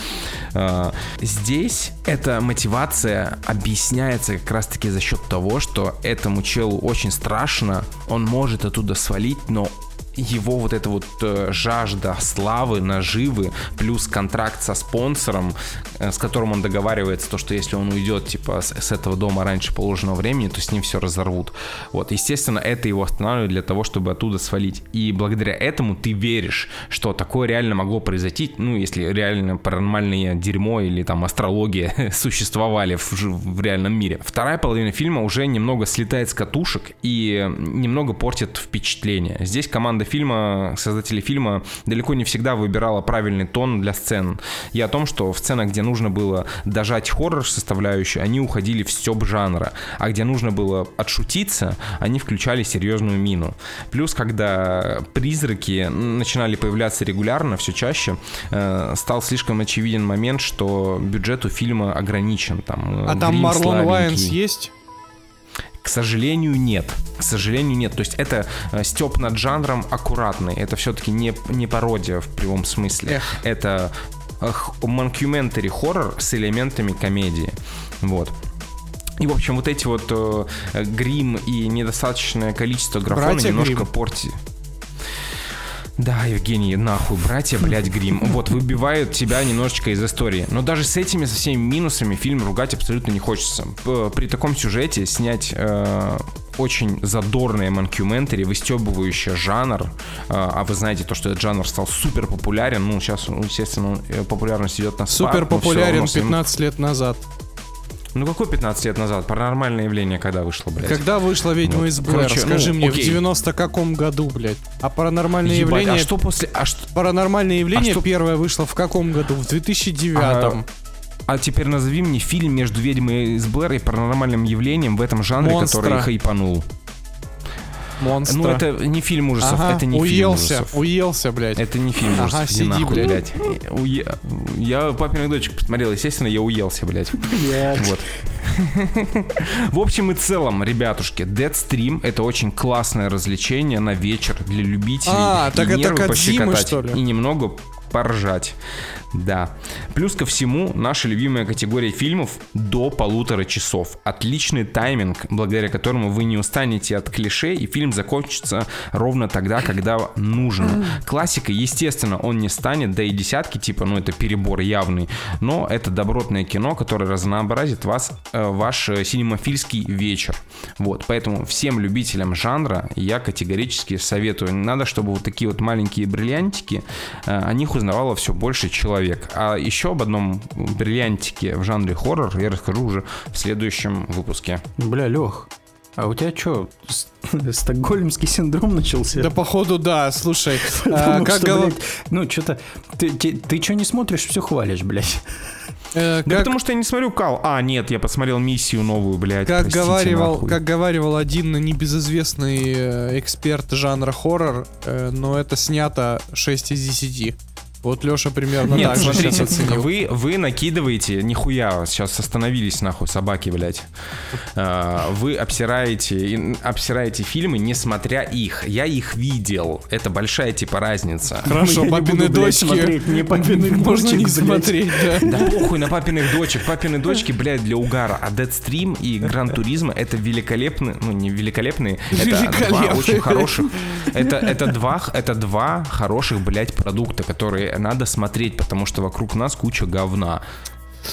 Э, Здесь эта мотивация объясняется как раз-таки за счет того, что этому челу очень страшно, он может оттуда свалить, но его вот эта вот э, жажда славы, наживы, плюс контракт со спонсором, э, с которым он договаривается, то, что если он уйдет, типа, с, с этого дома раньше положенного времени, то с ним все разорвут. Вот, естественно, это его останавливает для того, чтобы оттуда свалить. И благодаря этому ты веришь, что такое реально могло произойти, ну, если реально паранормальное дерьмо или там астрология [laughs] существовали в, в реальном мире. Вторая половина фильма уже немного слетает с катушек и немного портит впечатление. Здесь команда фильма, создатели фильма далеко не всегда выбирала правильный тон для сцен. И о том, что в сценах, где нужно было дожать хоррор составляющую, они уходили в стёб жанра, а где нужно было отшутиться, они включали серьезную мину. Плюс, когда призраки начинали появляться регулярно, все чаще, э, стал слишком очевиден момент, что бюджет у фильма ограничен. Там, э, А там Марлон. Вайнс есть? К сожалению, нет. К сожалению, нет. То есть это э, степ над жанром аккуратный. Это все-таки не, не пародия в прямом смысле. Эх. Это манкюментари хоррор с элементами комедии. Вот. И, в общем, вот эти вот э, э, грим и недостаточное количество графона Братья немножко Гримм. порти. Да, Евгений, нахуй, братья, блядь, грим. Вот, выбивают тебя немножечко из истории. Но даже с этими, со всеми минусами фильм ругать абсолютно не хочется. При таком сюжете снять э, очень задорное манкюментари, выстебывающее жанр, э, а вы знаете то, что этот жанр стал супер популярен, ну, сейчас, ну, естественно, э, популярность идет на спад, Супер но всё популярен равно с ним- 15 лет назад. Ну, какой 15 лет назад? Паранормальное явление когда вышло, блядь? Когда вышла «Ведьма Вот. из Блэр»? Короче, Скажи ну, мне, окей. в 90 каком году, блядь? А паранормальное Ебать, явление... а что после... А что... Паранормальное явление что- первое вышло в каком году? В 2009 А, А теперь назови мне фильм между «Ведьмой из Блэр» и паранормальным явлением в этом жанре, Монстра. который хайпанул. Монстра. Ну, это не фильм ужасов, Ага, это не уелся, фильм ужасов. уелся, блядь. Это не фильм Ага, ужасов, иди сиди, нахуй, блядь. блядь. Уе- Я «Папиных дочек» посмотрел, естественно, я уелся, блядь. Вот. В общем и целом, ребятушки, Deadstream — это очень классное развлечение на вечер для любителей. А, и так это нервы Кодзимы, что ли? И немного поржать. Да. Плюс ко всему, наша любимая категория фильмов до полутора часов. Отличный тайминг, благодаря которому вы не устанете от клише, и фильм закончится ровно тогда, когда нужно. Классика, естественно, он не станет, да и десятки, типа, ну это перебор явный, но это добротное кино, которое разнообразит вас, э, ваш э, синемафильский вечер. Вот, поэтому всем любителям жанра я категорически советую. Надо, чтобы вот такие вот маленькие бриллиантики, э, о них узнавало все больше человек. А еще об одном бриллиантике в жанре хоррор я расскажу уже в следующем выпуске. Бля, Лех, а у тебя что, [laughs] стокгольмский синдром начался? Да походу да, слушай, [laughs] а, как что, блядь, ну, что-то... Ты, ты, что не смотришь, все хвалишь, блядь. э, Да как- потому что я не смотрю Кал. А, нет, я посмотрел миссию новую, блядь. Как простите, говаривал, нахуй. как говаривал один небезызвестный э, эксперт жанра хоррор, э, но это снято 6 из 10. Вот Леша примерно Нет, так же смотрите, сейчас оценил. вы, вы накидываете, нихуя, сейчас остановились нахуй собаки, блядь. А, Вы обсираете, обсираете фильмы, не смотря их. Я их видел. Это большая типа разница. Хорошо, Я не папины буду, блядь, дочки. смотреть ни папиных Можно не смотреть, да. Да похуй на папиных дочек. Папины дочки, блядь, для угара. А Deadstream и Гран Туризма это великолепные, ну не великолепные, это два очень хороших. Это, это, два, это два хороших, блядь, продукта, которые надо смотреть, потому что вокруг нас куча говна.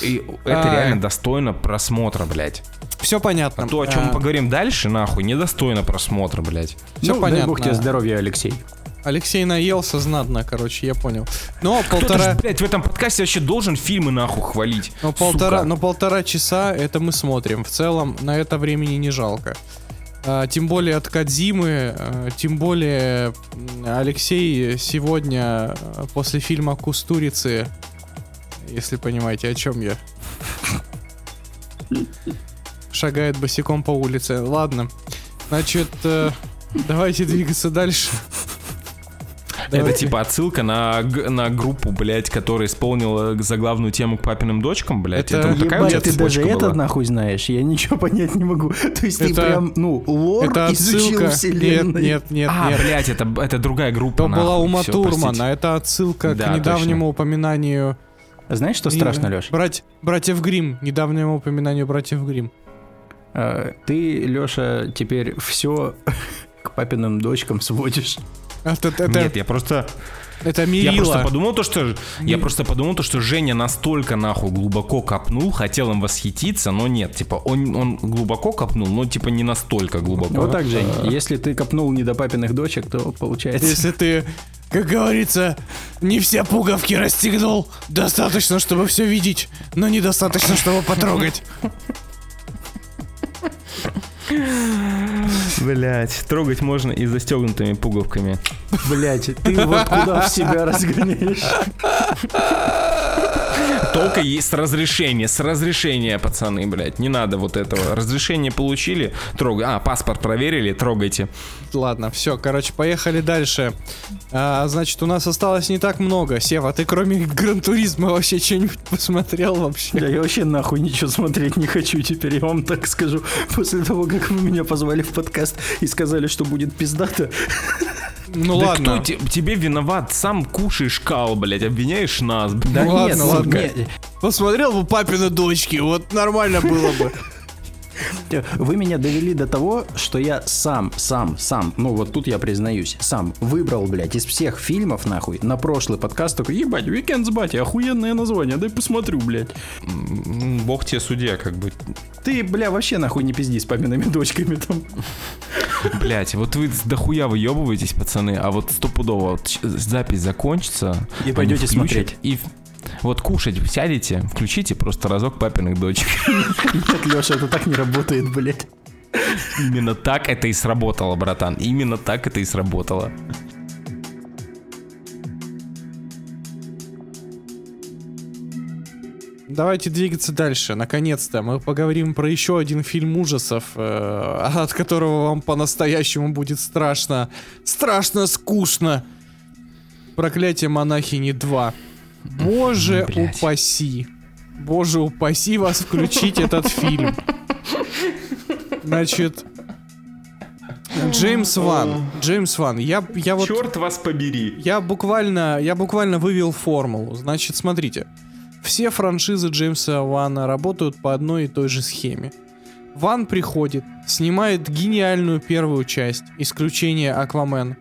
И это Ай. реально достойно просмотра, блядь. Все понятно. То, о чем А, мы поговорим дальше, нахуй, недостойно просмотра, блядь. Всё ну, дай понятно. бог тебе здоровья, Алексей. Алексей наелся знатно, короче, я понял. Но Кто-то полтора, ж, блядь, в этом подкасте вообще должен фильмы нахуй хвалить. но полтора, сука. но полтора часа это мы смотрим. В целом на это времени не жалко. А, тем более от Кадзимы, а, тем более Алексей сегодня а, после фильма Кустурицы, если понимаете, о чем я, шагает босиком по улице. Ладно, значит, э, давайте двигаться дальше. Это типа отсылка на, на группу, блядь, которая исполнила заглавную тему к папиным дочкам, блядь. Это- Это, вот такая у тебя ты даже цепочка это была? нахуй знаешь, я ничего [laughs] понять не могу. [laughs] То есть ты Это- прям, ну, лор Это изучил отсылка. Нет, нет, нет, а, нет. блядь, это, это другая группа. То была нахуй. Ума Всё, Турмана, простите. это отсылка Да, к недавнему точно. упоминанию... Знаешь, что страшно, Леш? Брать, братьев Грим, недавнему упоминанию братьев Грим. Ты, Леша, теперь все [laughs] к папиным дочкам сводишь. Это, это, Нет, я просто... это Я мерило. просто подумал то, что я просто подумал то, что Женя настолько нахуй глубоко копнул, хотел им восхититься, но нет, типа он он глубоко копнул, но типа не настолько глубоко. Вот так, Жень. Если ты копнул не до папиных дочек, то получается... Если ты, как говорится, не все пуговки расстегнул, достаточно, чтобы все видеть, но недостаточно, чтобы потрогать. Блять, трогать можно и застегнутыми пуговками. Блять, ты вот куда в себя разгоняешь? Только есть разрешение, с разрешения, пацаны, блядь, не надо вот этого. Разрешение получили, трогай. А, паспорт проверили, трогайте. Ладно, все, короче, поехали дальше. А, значит, у нас осталось не так много. Сева, ты кроме Гран-туризма вообще что-нибудь посмотрел вообще? Да я вообще нахуй ничего смотреть не хочу теперь, я вам так скажу. После того, как вы меня позвали в подкаст и сказали, что будет пиздато, Ну Да ладно. кто те- тебе виноват? Сам кушаешь кал, блядь, обвиняешь нас. блядь. Да Ну ладно, нет, ладно. нет, [laughs] Посмотрел бы папины дочки, вот нормально было бы. Вы меня довели до того, что я сам, сам, сам, ну вот тут я признаюсь, сам выбрал, блядь, из всех фильмов, нахуй, на прошлый подкаст такой, ебать, Weekend с Бати, охуенное название, дай посмотрю, блядь. Бог тебе судья, как бы. Ты, бля, вообще нахуй не пизди с папиными дочками там. Блять, вот вы дохуя выебываетесь, пацаны, а вот стопудово вот запись закончится. И пойдете включат, смотреть. И вот кушать сядете, включите просто разок папиных дочек. Нет, Леша, это так не работает, блядь. Именно так это и сработало, братан. Именно так это и сработало. Давайте двигаться дальше. Наконец-то мы поговорим про еще один фильм ужасов, э, от которого вам по-настоящему будет страшно. Страшно скучно. Проклятие монахини 2. Боже Блядь. упаси. Боже упаси вас включить этот фильм. Значит, Джеймс Ван. Джеймс Ван. Я, я вот... Черт вас побери. Я буквально, я буквально вывел формулу. Значит, смотрите. Все франшизы Джеймса Вана работают по одной и той же схеме. Ван приходит, снимает гениальную первую часть, исключение Аквамен.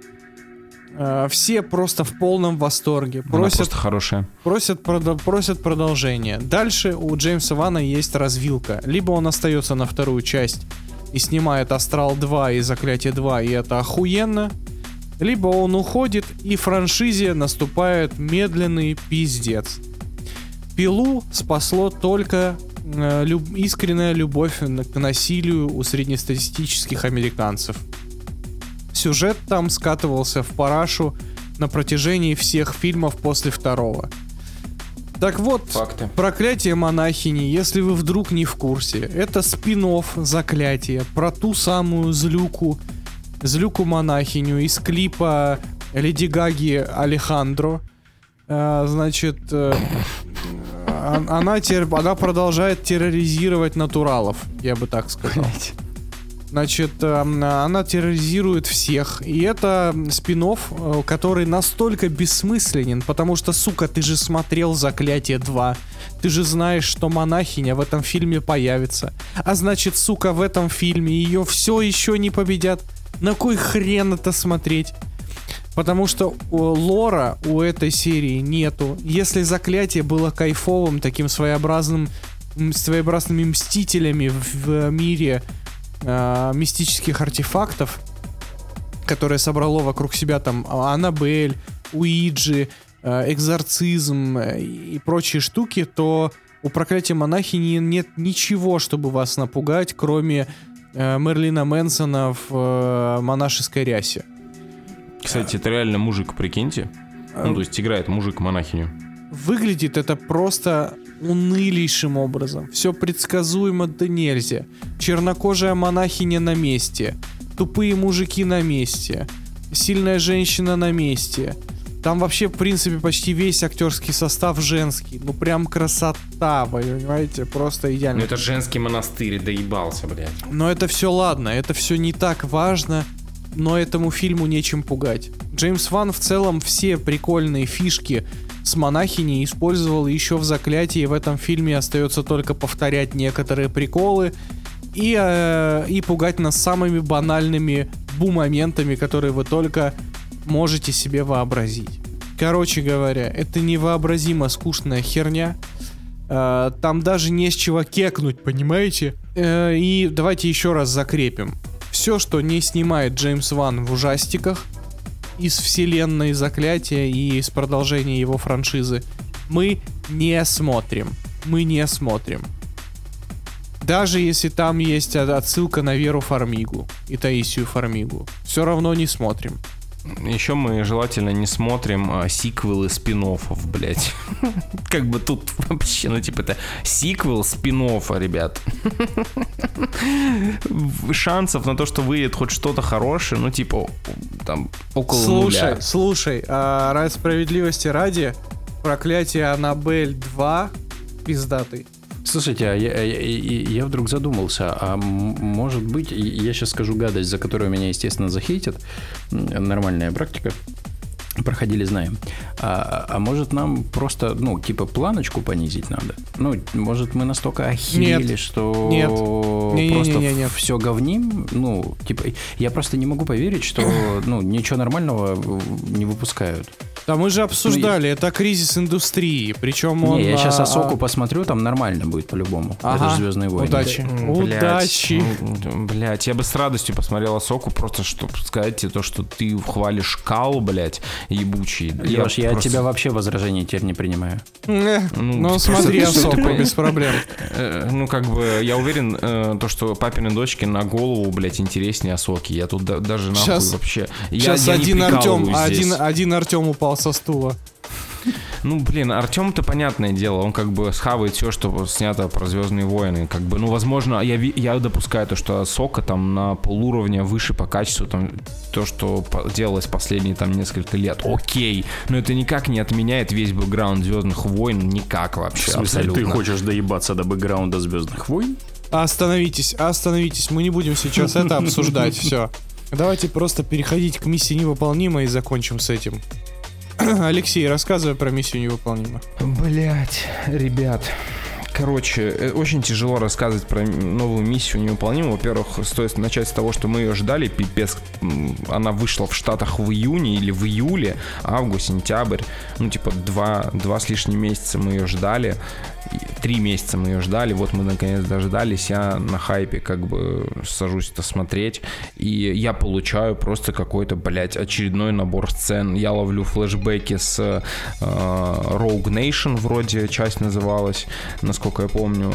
Э, Все просто в полном восторге. Она Просят, просто хорошая. просят, продо- просят продолжение. Дальше у Джеймса Вана есть развилка. Либо он остается на вторую часть и снимает Астрал 2 и Заклятие 2, и это охуенно. Либо он уходит, и франшизе наступает медленный пиздец. Пилу спасло только э, люб- искренняя любовь к насилию у среднестатистических американцев. Сюжет там скатывался в парашу на протяжении всех фильмов после второго. Так вот, Факты. Проклятие монахини, если вы вдруг не в курсе, это спин заклятия про ту самую злюку, злюку монахиню из клипа Леди Гаги Алехандро. Э, значит, э, а- она, тер- она продолжает терроризировать натуралов, я бы так сказал. Значит, эм, она терроризирует всех. И это спин который настолько бессмысленен, потому что, сука, ты же смотрел Заклятие 2. Ты же знаешь, что монахиня в этом фильме появится. А значит, сука, в этом фильме ее все еще не победят. На кой хрен это смотреть? Потому что лора у этой серии нету. Если заклятие было кайфовым, таким своеобразным, своеобразными мстителями в, в мире э, мистических артефактов, которое собрало вокруг себя там а, Аннабель, Уиджи, э, экзорцизм э, и прочие штуки, то у проклятия монахини нет ничего, чтобы вас напугать, кроме э, Мерлина Мэнсона в э, монашеской рясе. Кстати, это реально мужик, прикиньте. Ну, то есть играет мужик монахиню. Выглядит это просто унылейшим образом. Все предсказуемо до нельзя. Чернокожая монахиня на месте. Тупые мужики на месте. Сильная женщина на месте. Там вообще, в принципе, почти весь актерский состав женский. Ну прям красота, вы понимаете? Просто Ну идеально. это женский монастырь, доебался, блядь. Но это все ладно, это все не так важно, но этому фильму нечем пугать. Джеймс Ван в целом все прикольные фишки с монахиней использовал еще в заклятии. В этом фильме остается только повторять некоторые приколы и, э, и пугать нас самыми банальными бу-моментами, которые вы только можете себе вообразить. Короче говоря, это невообразимо скучная херня. Э, Там даже не с чего кекнуть, понимаете? Э, И давайте еще раз закрепим. Все, что не снимает Джеймс Ван в ужастиках, из вселенной Заклятия и из продолжения его франшизы, мы не смотрим. Мы не смотрим. Даже если там есть от- отсылка на Веру Фармигу и Таисию Фармигу, все равно не смотрим. Еще мы желательно не смотрим а, сиквелы спин блядь. [laughs] Как бы тут [laughs] вообще, ну типа это сиквел спин ребят. [laughs] Шансов на то, что выйдет хоть что-то хорошее, ну типа там около Слушай, нуля. слушай, а ради справедливости ради, проклятие Аннабель 2 пиздатый. Слушайте, а я, я- я- я вдруг задумался, а может быть, я сейчас скажу гадость, за которую меня, естественно, захейтят, нормальная практика, проходили, знаем. А, а может нам просто, ну, типа планочку понизить надо? Ну, может мы настолько охерели, Нет. что Нет. просто Не-не-не-не-не. все говним? Ну, типа, я просто не могу поверить, что, [coughs] ну, ничего нормального не выпускают. Да мы же обсуждали, это кризис индустрии, причем он... не, я сейчас а, Асоку а, посмотрю, там нормально будет по-любому. Это Ага. же Звездные войны. Удачи. Блядь, Удачи. ну, Блядь, я бы с радостью посмотрел Соку, просто чтобы сказать тебе то, что ты хвалишь Кал, блядь, ебучий. Леш, я от просто- тебя вообще возражений теперь не принимаю. э, Ну, Ну, смотри, [laughs] Асоку, без проблем. Э, Ну, как бы, я уверен, э, то, что папины дочки на голову, блядь, интереснее Асоки. Я тут да- даже нахуй вообще... Я- Сейчас я один Артем, один Артем упал со стула. Ну, блин, Артем-то понятное дело, он как бы схавает все, что снято про Звездные войны. Как бы, ну, возможно, я, я допускаю то, что Сока там на полуровня выше по качеству, там, то, что делалось последние там несколько лет. Окей, но это никак не отменяет весь бэкграунд Звездных войн, никак вообще, абсолютно. хочешь доебаться до бэкграунда Звездных войн? Остановитесь, остановитесь, мы не будем сейчас это [laughs] обсуждать, все. Давайте просто переходить к миссии невыполнима и закончим с этим. [clears throat] Алексей, рассказывай про миссию невыполнима. Блять, ребят. Короче, э, очень тяжело рассказывать про новую миссию невыполнимую. Во-первых, стоит начать с того, что мы ее ждали, пипец. Она вышла в Штатах в июне или в июле, август, сентябрь. Ну, типа, два, два с лишним месяца мы ее ждали. Три месяца мы ее ждали, вот мы наконец дождались. Я на хайпе как бы сажусь это смотреть. И я получаю просто какой-то, блядь, очередной набор сцен. Я ловлю флешбеки с э, Rogue Nation, вроде часть называлась, насколько я помню.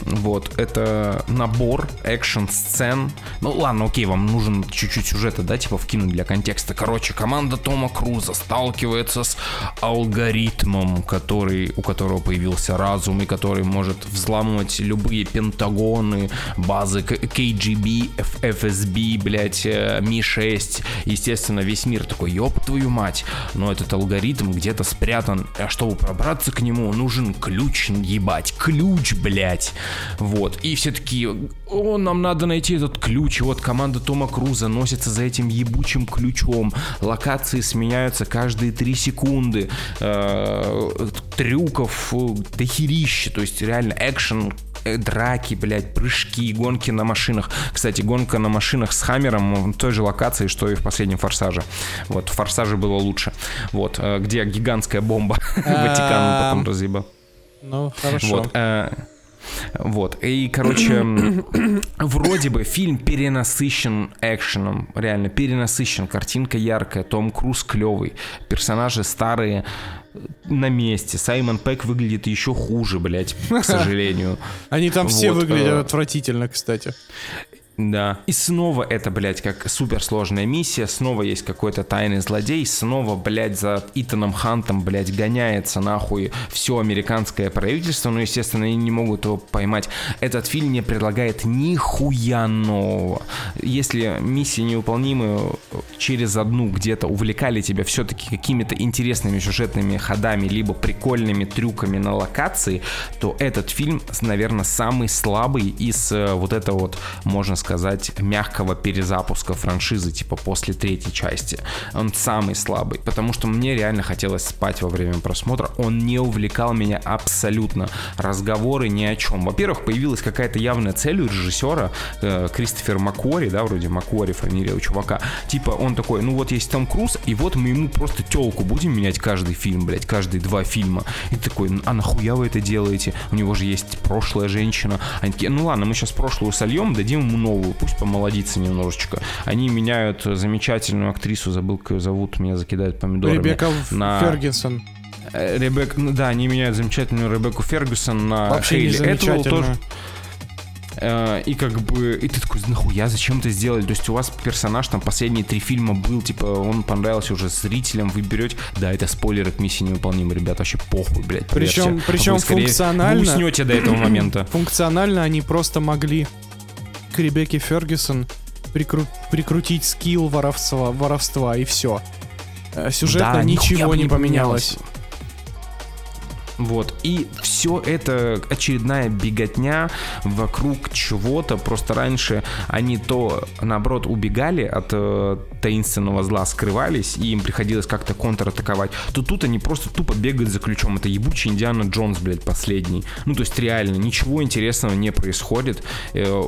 Вот, это набор экшн-сцен. Ну ладно, окей, вам нужен чуть-чуть сюжета, да, типа вкинуть для контекста. Короче, команда Тома Круза сталкивается с алгоритмом, который, у которого появился разум и который может взламывать любые пентагоны, базы К- KGB, F- FSB, блять, Ми-6. Естественно, весь мир такой, ёб твою мать. Но этот алгоритм где-то спрятан, а чтобы пробраться к нему, нужен ключ, ебать, ключ, блять. Вот, и все такие, о, нам надо найти этот ключ, и вот команда Тома Круза носится за этим ебучим ключом. Локации сменяются каждые три секунды. Э, трюков э, дохерище, то есть реально экшен э, драки, блядь, прыжки, гонки на машинах. Кстати, гонка на машинах с Хаммером в той же локации, что и в последнем Форсаже. Вот, в Форсаже было лучше. Вот, э, где гигантская бомба [laughs] Ватикан потом разъебал. Ну, хорошо. Вот, э, вот. И, короче, [coughs] вроде бы фильм перенасыщен экшеном. Реально, перенасыщен. Картинка яркая, Том Круз клевый. Персонажи старые на месте. Саймон Пэк выглядит еще хуже, блядь, к [laughs] сожалению. Они там все выглядят э, отвратительно, кстати. Да. И снова это, блядь, как суперсложная миссия, снова есть какой-то тайный злодей, снова, блядь, за Итаном Хантом, блядь, гоняется нахуй все американское правительство, но, естественно, они не могут его поймать. Этот фильм не предлагает нихуя нового. Если миссии невыполнимые через одну где-то увлекали тебя все-таки какими-то интересными сюжетными ходами, либо прикольными трюками на локации, то этот фильм, наверное, самый слабый из э, вот этого вот, можно сказать, мягкого перезапуска франшизы, типа после третьей части. Он самый слабый, потому что мне реально хотелось спать во время просмотра. Он не увлекал меня абсолютно. Разговоры ни о чем. Во-первых, появилась какая-то явная цель у режиссера э, Кристофера Маккори, да, вроде Макуари фамилия у чувака. Типа он такой, ну вот есть Том Круз, и вот мы ему просто телку будем менять каждый фильм, блядь, каждые два фильма. И такой, а нахуя вы это делаете? У него же есть прошлая женщина. Они такие, ну ладно, мы сейчас прошлую сольем, дадим ему новую, пусть помолодится немножечко. Они меняют замечательную актрису, забыл, как ее зовут, меня закидают помидорами. Ребекка на... Фергюсон. Э, Ребек, ну да, они меняют замечательную Ребекку Фергюсон на Вообще не Хейли Этвелл тоже. Э, И как бы, и ты такой, нахуя, зачем это сделали? То есть у вас персонаж там последние три фильма был, типа, он понравился уже зрителям, вы берете, да, это спойлер от миссии невыполнима, ребят, вообще похуй, блядь. Причем- поверьте. причем Вы скорее- функционально- Вы уснете до этого момента. [laughs] Функционально они просто могли к Ребекке Фергюсон прикру- прикрутить скилл воровства, воровства и все. Сюжетно Да, ничего не поменялось. Вот. И все это очередная беготня вокруг чего-то. Просто раньше они то, наоборот, убегали от э, таинственного зла, скрывались, и им приходилось как-то контратаковать. То тут они просто тупо бегают за ключом. Это ебучий Индиана Джонс, блядь, последний. Ну, то есть реально, ничего интересного не происходит. Э,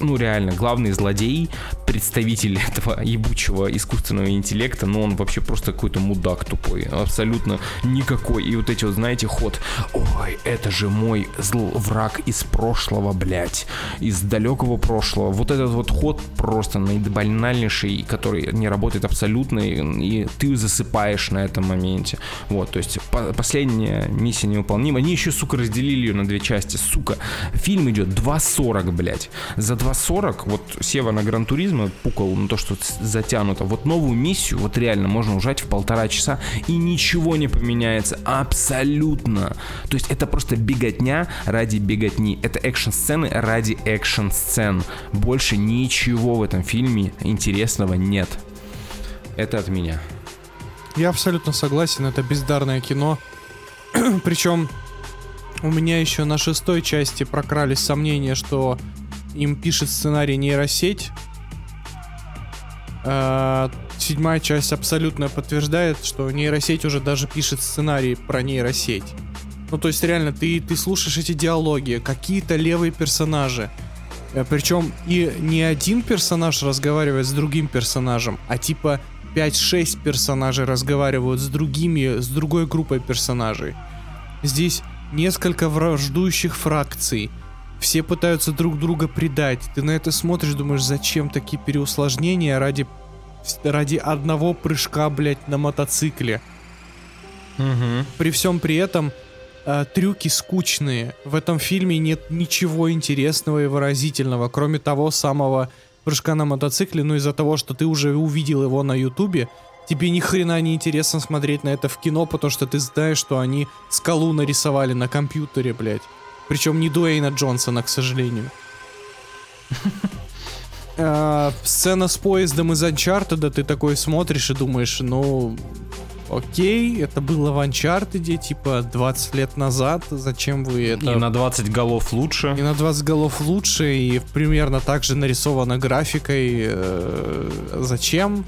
ну, реально, главный злодей, представитель [laughs] этого ебучего искусственного интеллекта, ну, он вообще просто какой-то мудак тупой. Абсолютно никакой. И вот эти вот, знаете, ход. Ой, это же мой зл враг из прошлого, блядь. Из далекого прошлого. Вот этот вот ход просто наибанальнейший, который не работает абсолютно, и, и ты засыпаешь на этом моменте. Вот, то есть по- последняя миссия невыполнима. Они еще, сука, разделили ее на две части. Сука, фильм идет 2.40, блядь. За 2.40, вот Сева на Гран Туризмо пукал на то, что затянуто. Вот новую миссию, вот реально можно ужать в полтора часа, и ничего не поменяется. Абсолютно. То есть это просто беготня ради беготни. Это экшн-сцены ради экшн-сцен. Больше ничего в этом фильме интересного нет. Это от меня. Я абсолютно согласен, это бездарное кино. [clears throat] Причем у меня еще на шестой части прокрались сомнения, что им пишет сценарий нейросеть. А, Седьмая часть абсолютно подтверждает, что нейросеть уже даже пишет сценарий про нейросеть. Ну, то есть, реально, ты, ты слушаешь эти диалоги, какие-то левые персонажи. Причем и не один персонаж разговаривает с другим персонажем, а типа 5-6 персонажей разговаривают с другими, с другой группой персонажей. Здесь несколько враждующих фракций. Все пытаются друг друга предать. Ты на это смотришь, думаешь, зачем такие переусложнения ради, ради одного прыжка, блядь, на мотоцикле. При всем при этом э, трюки скучные. В этом фильме нет ничего интересного и выразительного, кроме того самого прыжка на мотоцикле, но из-за того, что ты уже увидел его на ютубе, тебе ни хрена не интересно смотреть на это в кино, потому что ты знаешь, что они скалу нарисовали на компьютере, блядь. Причем не Дуэйна Джонсона, к сожалению. [laughs] Э, Сцена с поездом из Uncharted, ты такой смотришь и думаешь, ну, окей, это было в Uncharted, типа 20 лет назад, зачем вы это... И на 20 голов лучше. И на 20 голов лучше, и примерно так же нарисовано графикой. э, зачем?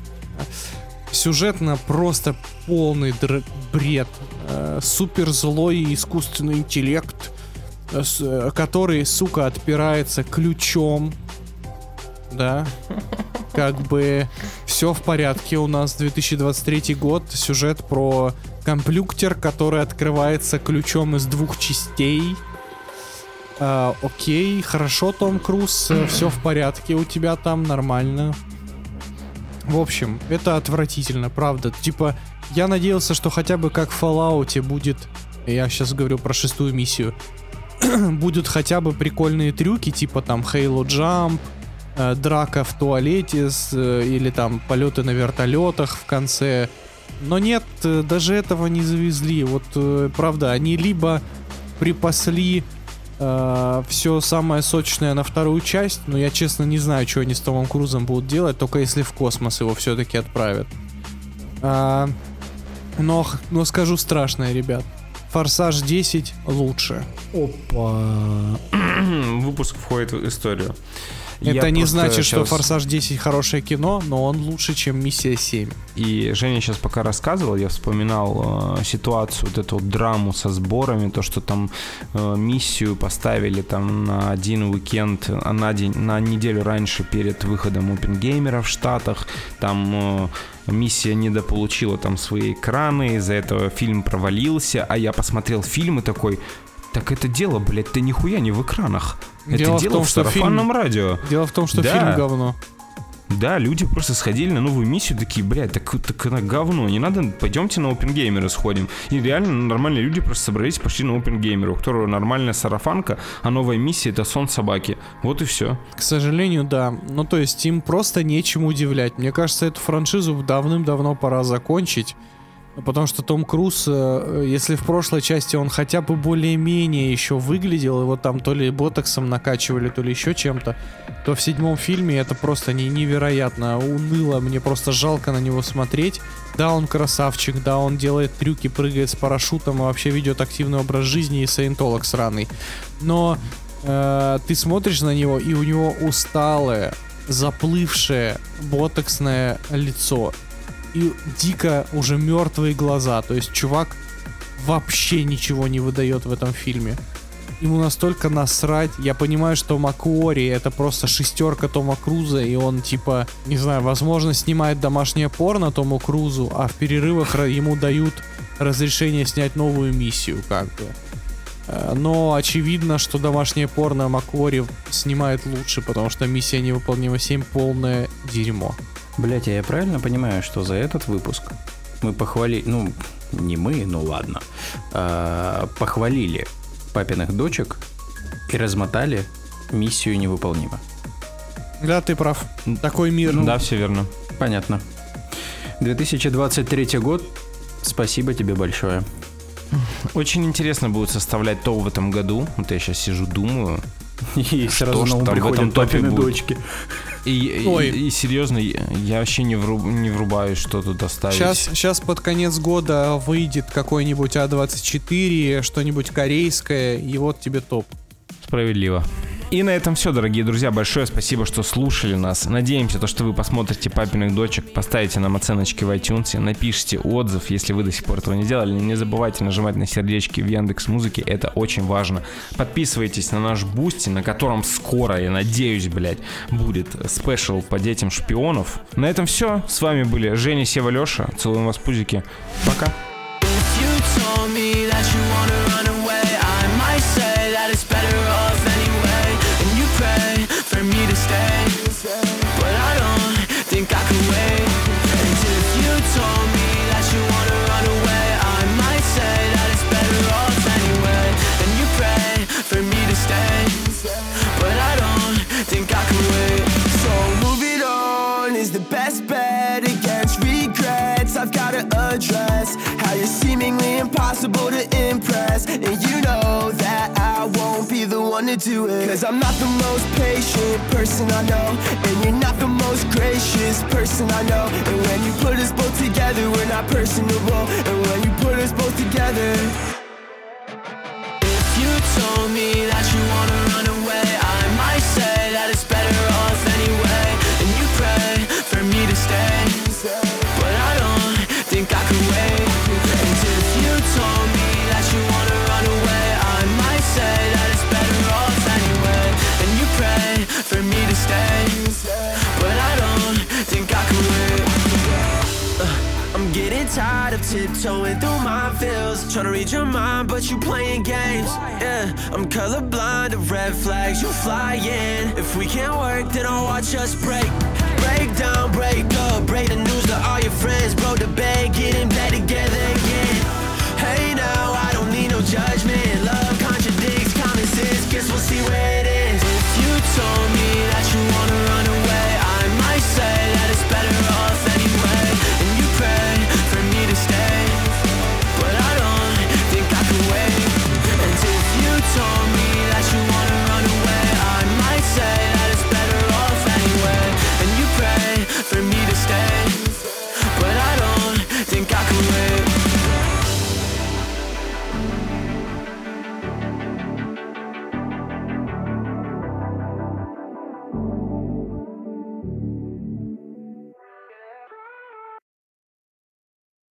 Сюжетно просто полный др- бред. Э, супер злой искусственный интеллект, э, который, сука, отпирается ключом. Да. Как бы все в порядке. У нас 2023 год. Сюжет про компьютер, который открывается ключом из двух частей. А, окей, хорошо, Том Круз, все в порядке у тебя там, нормально. В общем, это отвратительно, правда. Типа, я надеялся, что хотя бы как в Fallout будет, я сейчас говорю про шестую миссию, [clears throat] будут хотя бы прикольные трюки, типа там Halo Jump, э, драка в туалете с, э, или там полеты на вертолетах в конце. Но нет, э, даже этого не завезли. Вот, э, правда, они либо припасли все самое сочное на вторую часть, но я честно не знаю, что они с Томом Крузом будут делать, только если в космос его все-таки отправят. А, но, но скажу страшное, ребят. Форсаж 10 лучше. Опа. [clears throat] Выпуск входит в историю. Я Это не просто значит, что щас- Форсаж 10 хорошее кино, но он лучше, чем Миссия 7. И Женя сейчас пока рассказывал, я вспоминал э, ситуацию, вот эту вот драму со сборами, то, что там э, миссию поставили там на один уикенд, а на, день, на неделю раньше перед выходом Опенгеймера в Штатах, там э, миссия недополучила там свои экраны, из-за этого фильм провалился, а я посмотрел фильм и такой, так это дело, блядь, ты нихуя не в экранах. Дело это в дело том, в что фильм- сарафанном радио. Дело в том, что Да. фильм говно. Да, люди просто сходили на новую миссию, такие, блядь, так, так она говно, не надо, пойдемте на опенгеймеры сходим. И реально нормальные люди просто собрались пошли на опенгеймеры, у которого нормальная сарафанка, а новая миссия это сон собаки. Вот и все. К сожалению, да. Ну, то есть им просто нечем удивлять. Мне кажется, эту франшизу давным-давно пора закончить. Потому что Том Круз, э, если в прошлой части он хотя бы более-менее еще выглядел, его там то ли ботоксом накачивали, то ли еще чем-то, то в седьмом фильме это просто не, невероятно уныло, мне просто жалко на него смотреть. Да, он красавчик, да, он делает трюки, прыгает с парашютом и вообще ведет активный образ жизни и саентолог сраный. Но э, ты смотришь на него, и у него усталое, заплывшее, ботоксное лицо. И дико уже мертвые глаза. То есть чувак вообще ничего не выдает в этом фильме. Ему настолько насрать. Я понимаю, что Макуори это просто шестерка Тома Круза, и он типа, не знаю, возможно, снимает домашнее порно Тому Крузу, а в перерывах ему дают разрешение снять новую миссию, как бы. Э, Но очевидно, что домашнее порно Макуори снимает лучше, потому что миссия невыполнима 7 полное дерьмо. Блять, а я правильно понимаю, что за этот выпуск мы похвалили, ну, не мы, ну ладно, а, похвалили папиных дочек и размотали миссию невыполнима. Да, ты прав. Такой мир. да, все верно. Понятно. 2023 год. Спасибо тебе большое. Очень интересно будет составлять топ в этом году. Вот я сейчас сижу, думаю. [laughs] И сразу на ум приходят папины будет? дочки. И, и- Ой. и серьезно, я вообще не, вруб- не врубаюсь, что тут оставить. Сейчас, сейчас под конец года выйдет какой-нибудь А24, что-нибудь корейское, и вот тебе топ. Справедливо. И на этом все, дорогие друзья. Большое спасибо, что слушали нас. Надеемся, то, что вы посмотрите папиных дочек, поставите нам оценочки в iTunes, напишите отзыв, если вы до сих пор этого не делали. Не забывайте нажимать на сердечки в Яндекс Музыке, это очень важно. Подписывайтесь на наш Boosty, на котором скоро, я надеюсь, блядь, будет special по детям шпионов. На этом все. С вами были Женя, Сева, Леша. Целуем вас, пузики. Пока. It's better off So moving on is the best bet against regrets. I've gotta address how you're seemingly impossible to impress. And you know that I won't be the one to do it. Cause I'm not the most patient person I know. And you're not the most gracious person I know. And when you put us both together, we're not personable. And when you put us both together, if you told me that tired of tiptoeing through my feels. Trying to read your mind, but you playing games. Yeah, I'm colorblind to red flags, you flying. If we can't work, then I'll watch us break. Break down, break up, break the news to all your friends. Blow the bed, get in bed together again. Hey, now I don't need no judgment. Love contradicts common sense. Guess we'll see where it is. If you told me that you wanna run away, I might say that it's better off.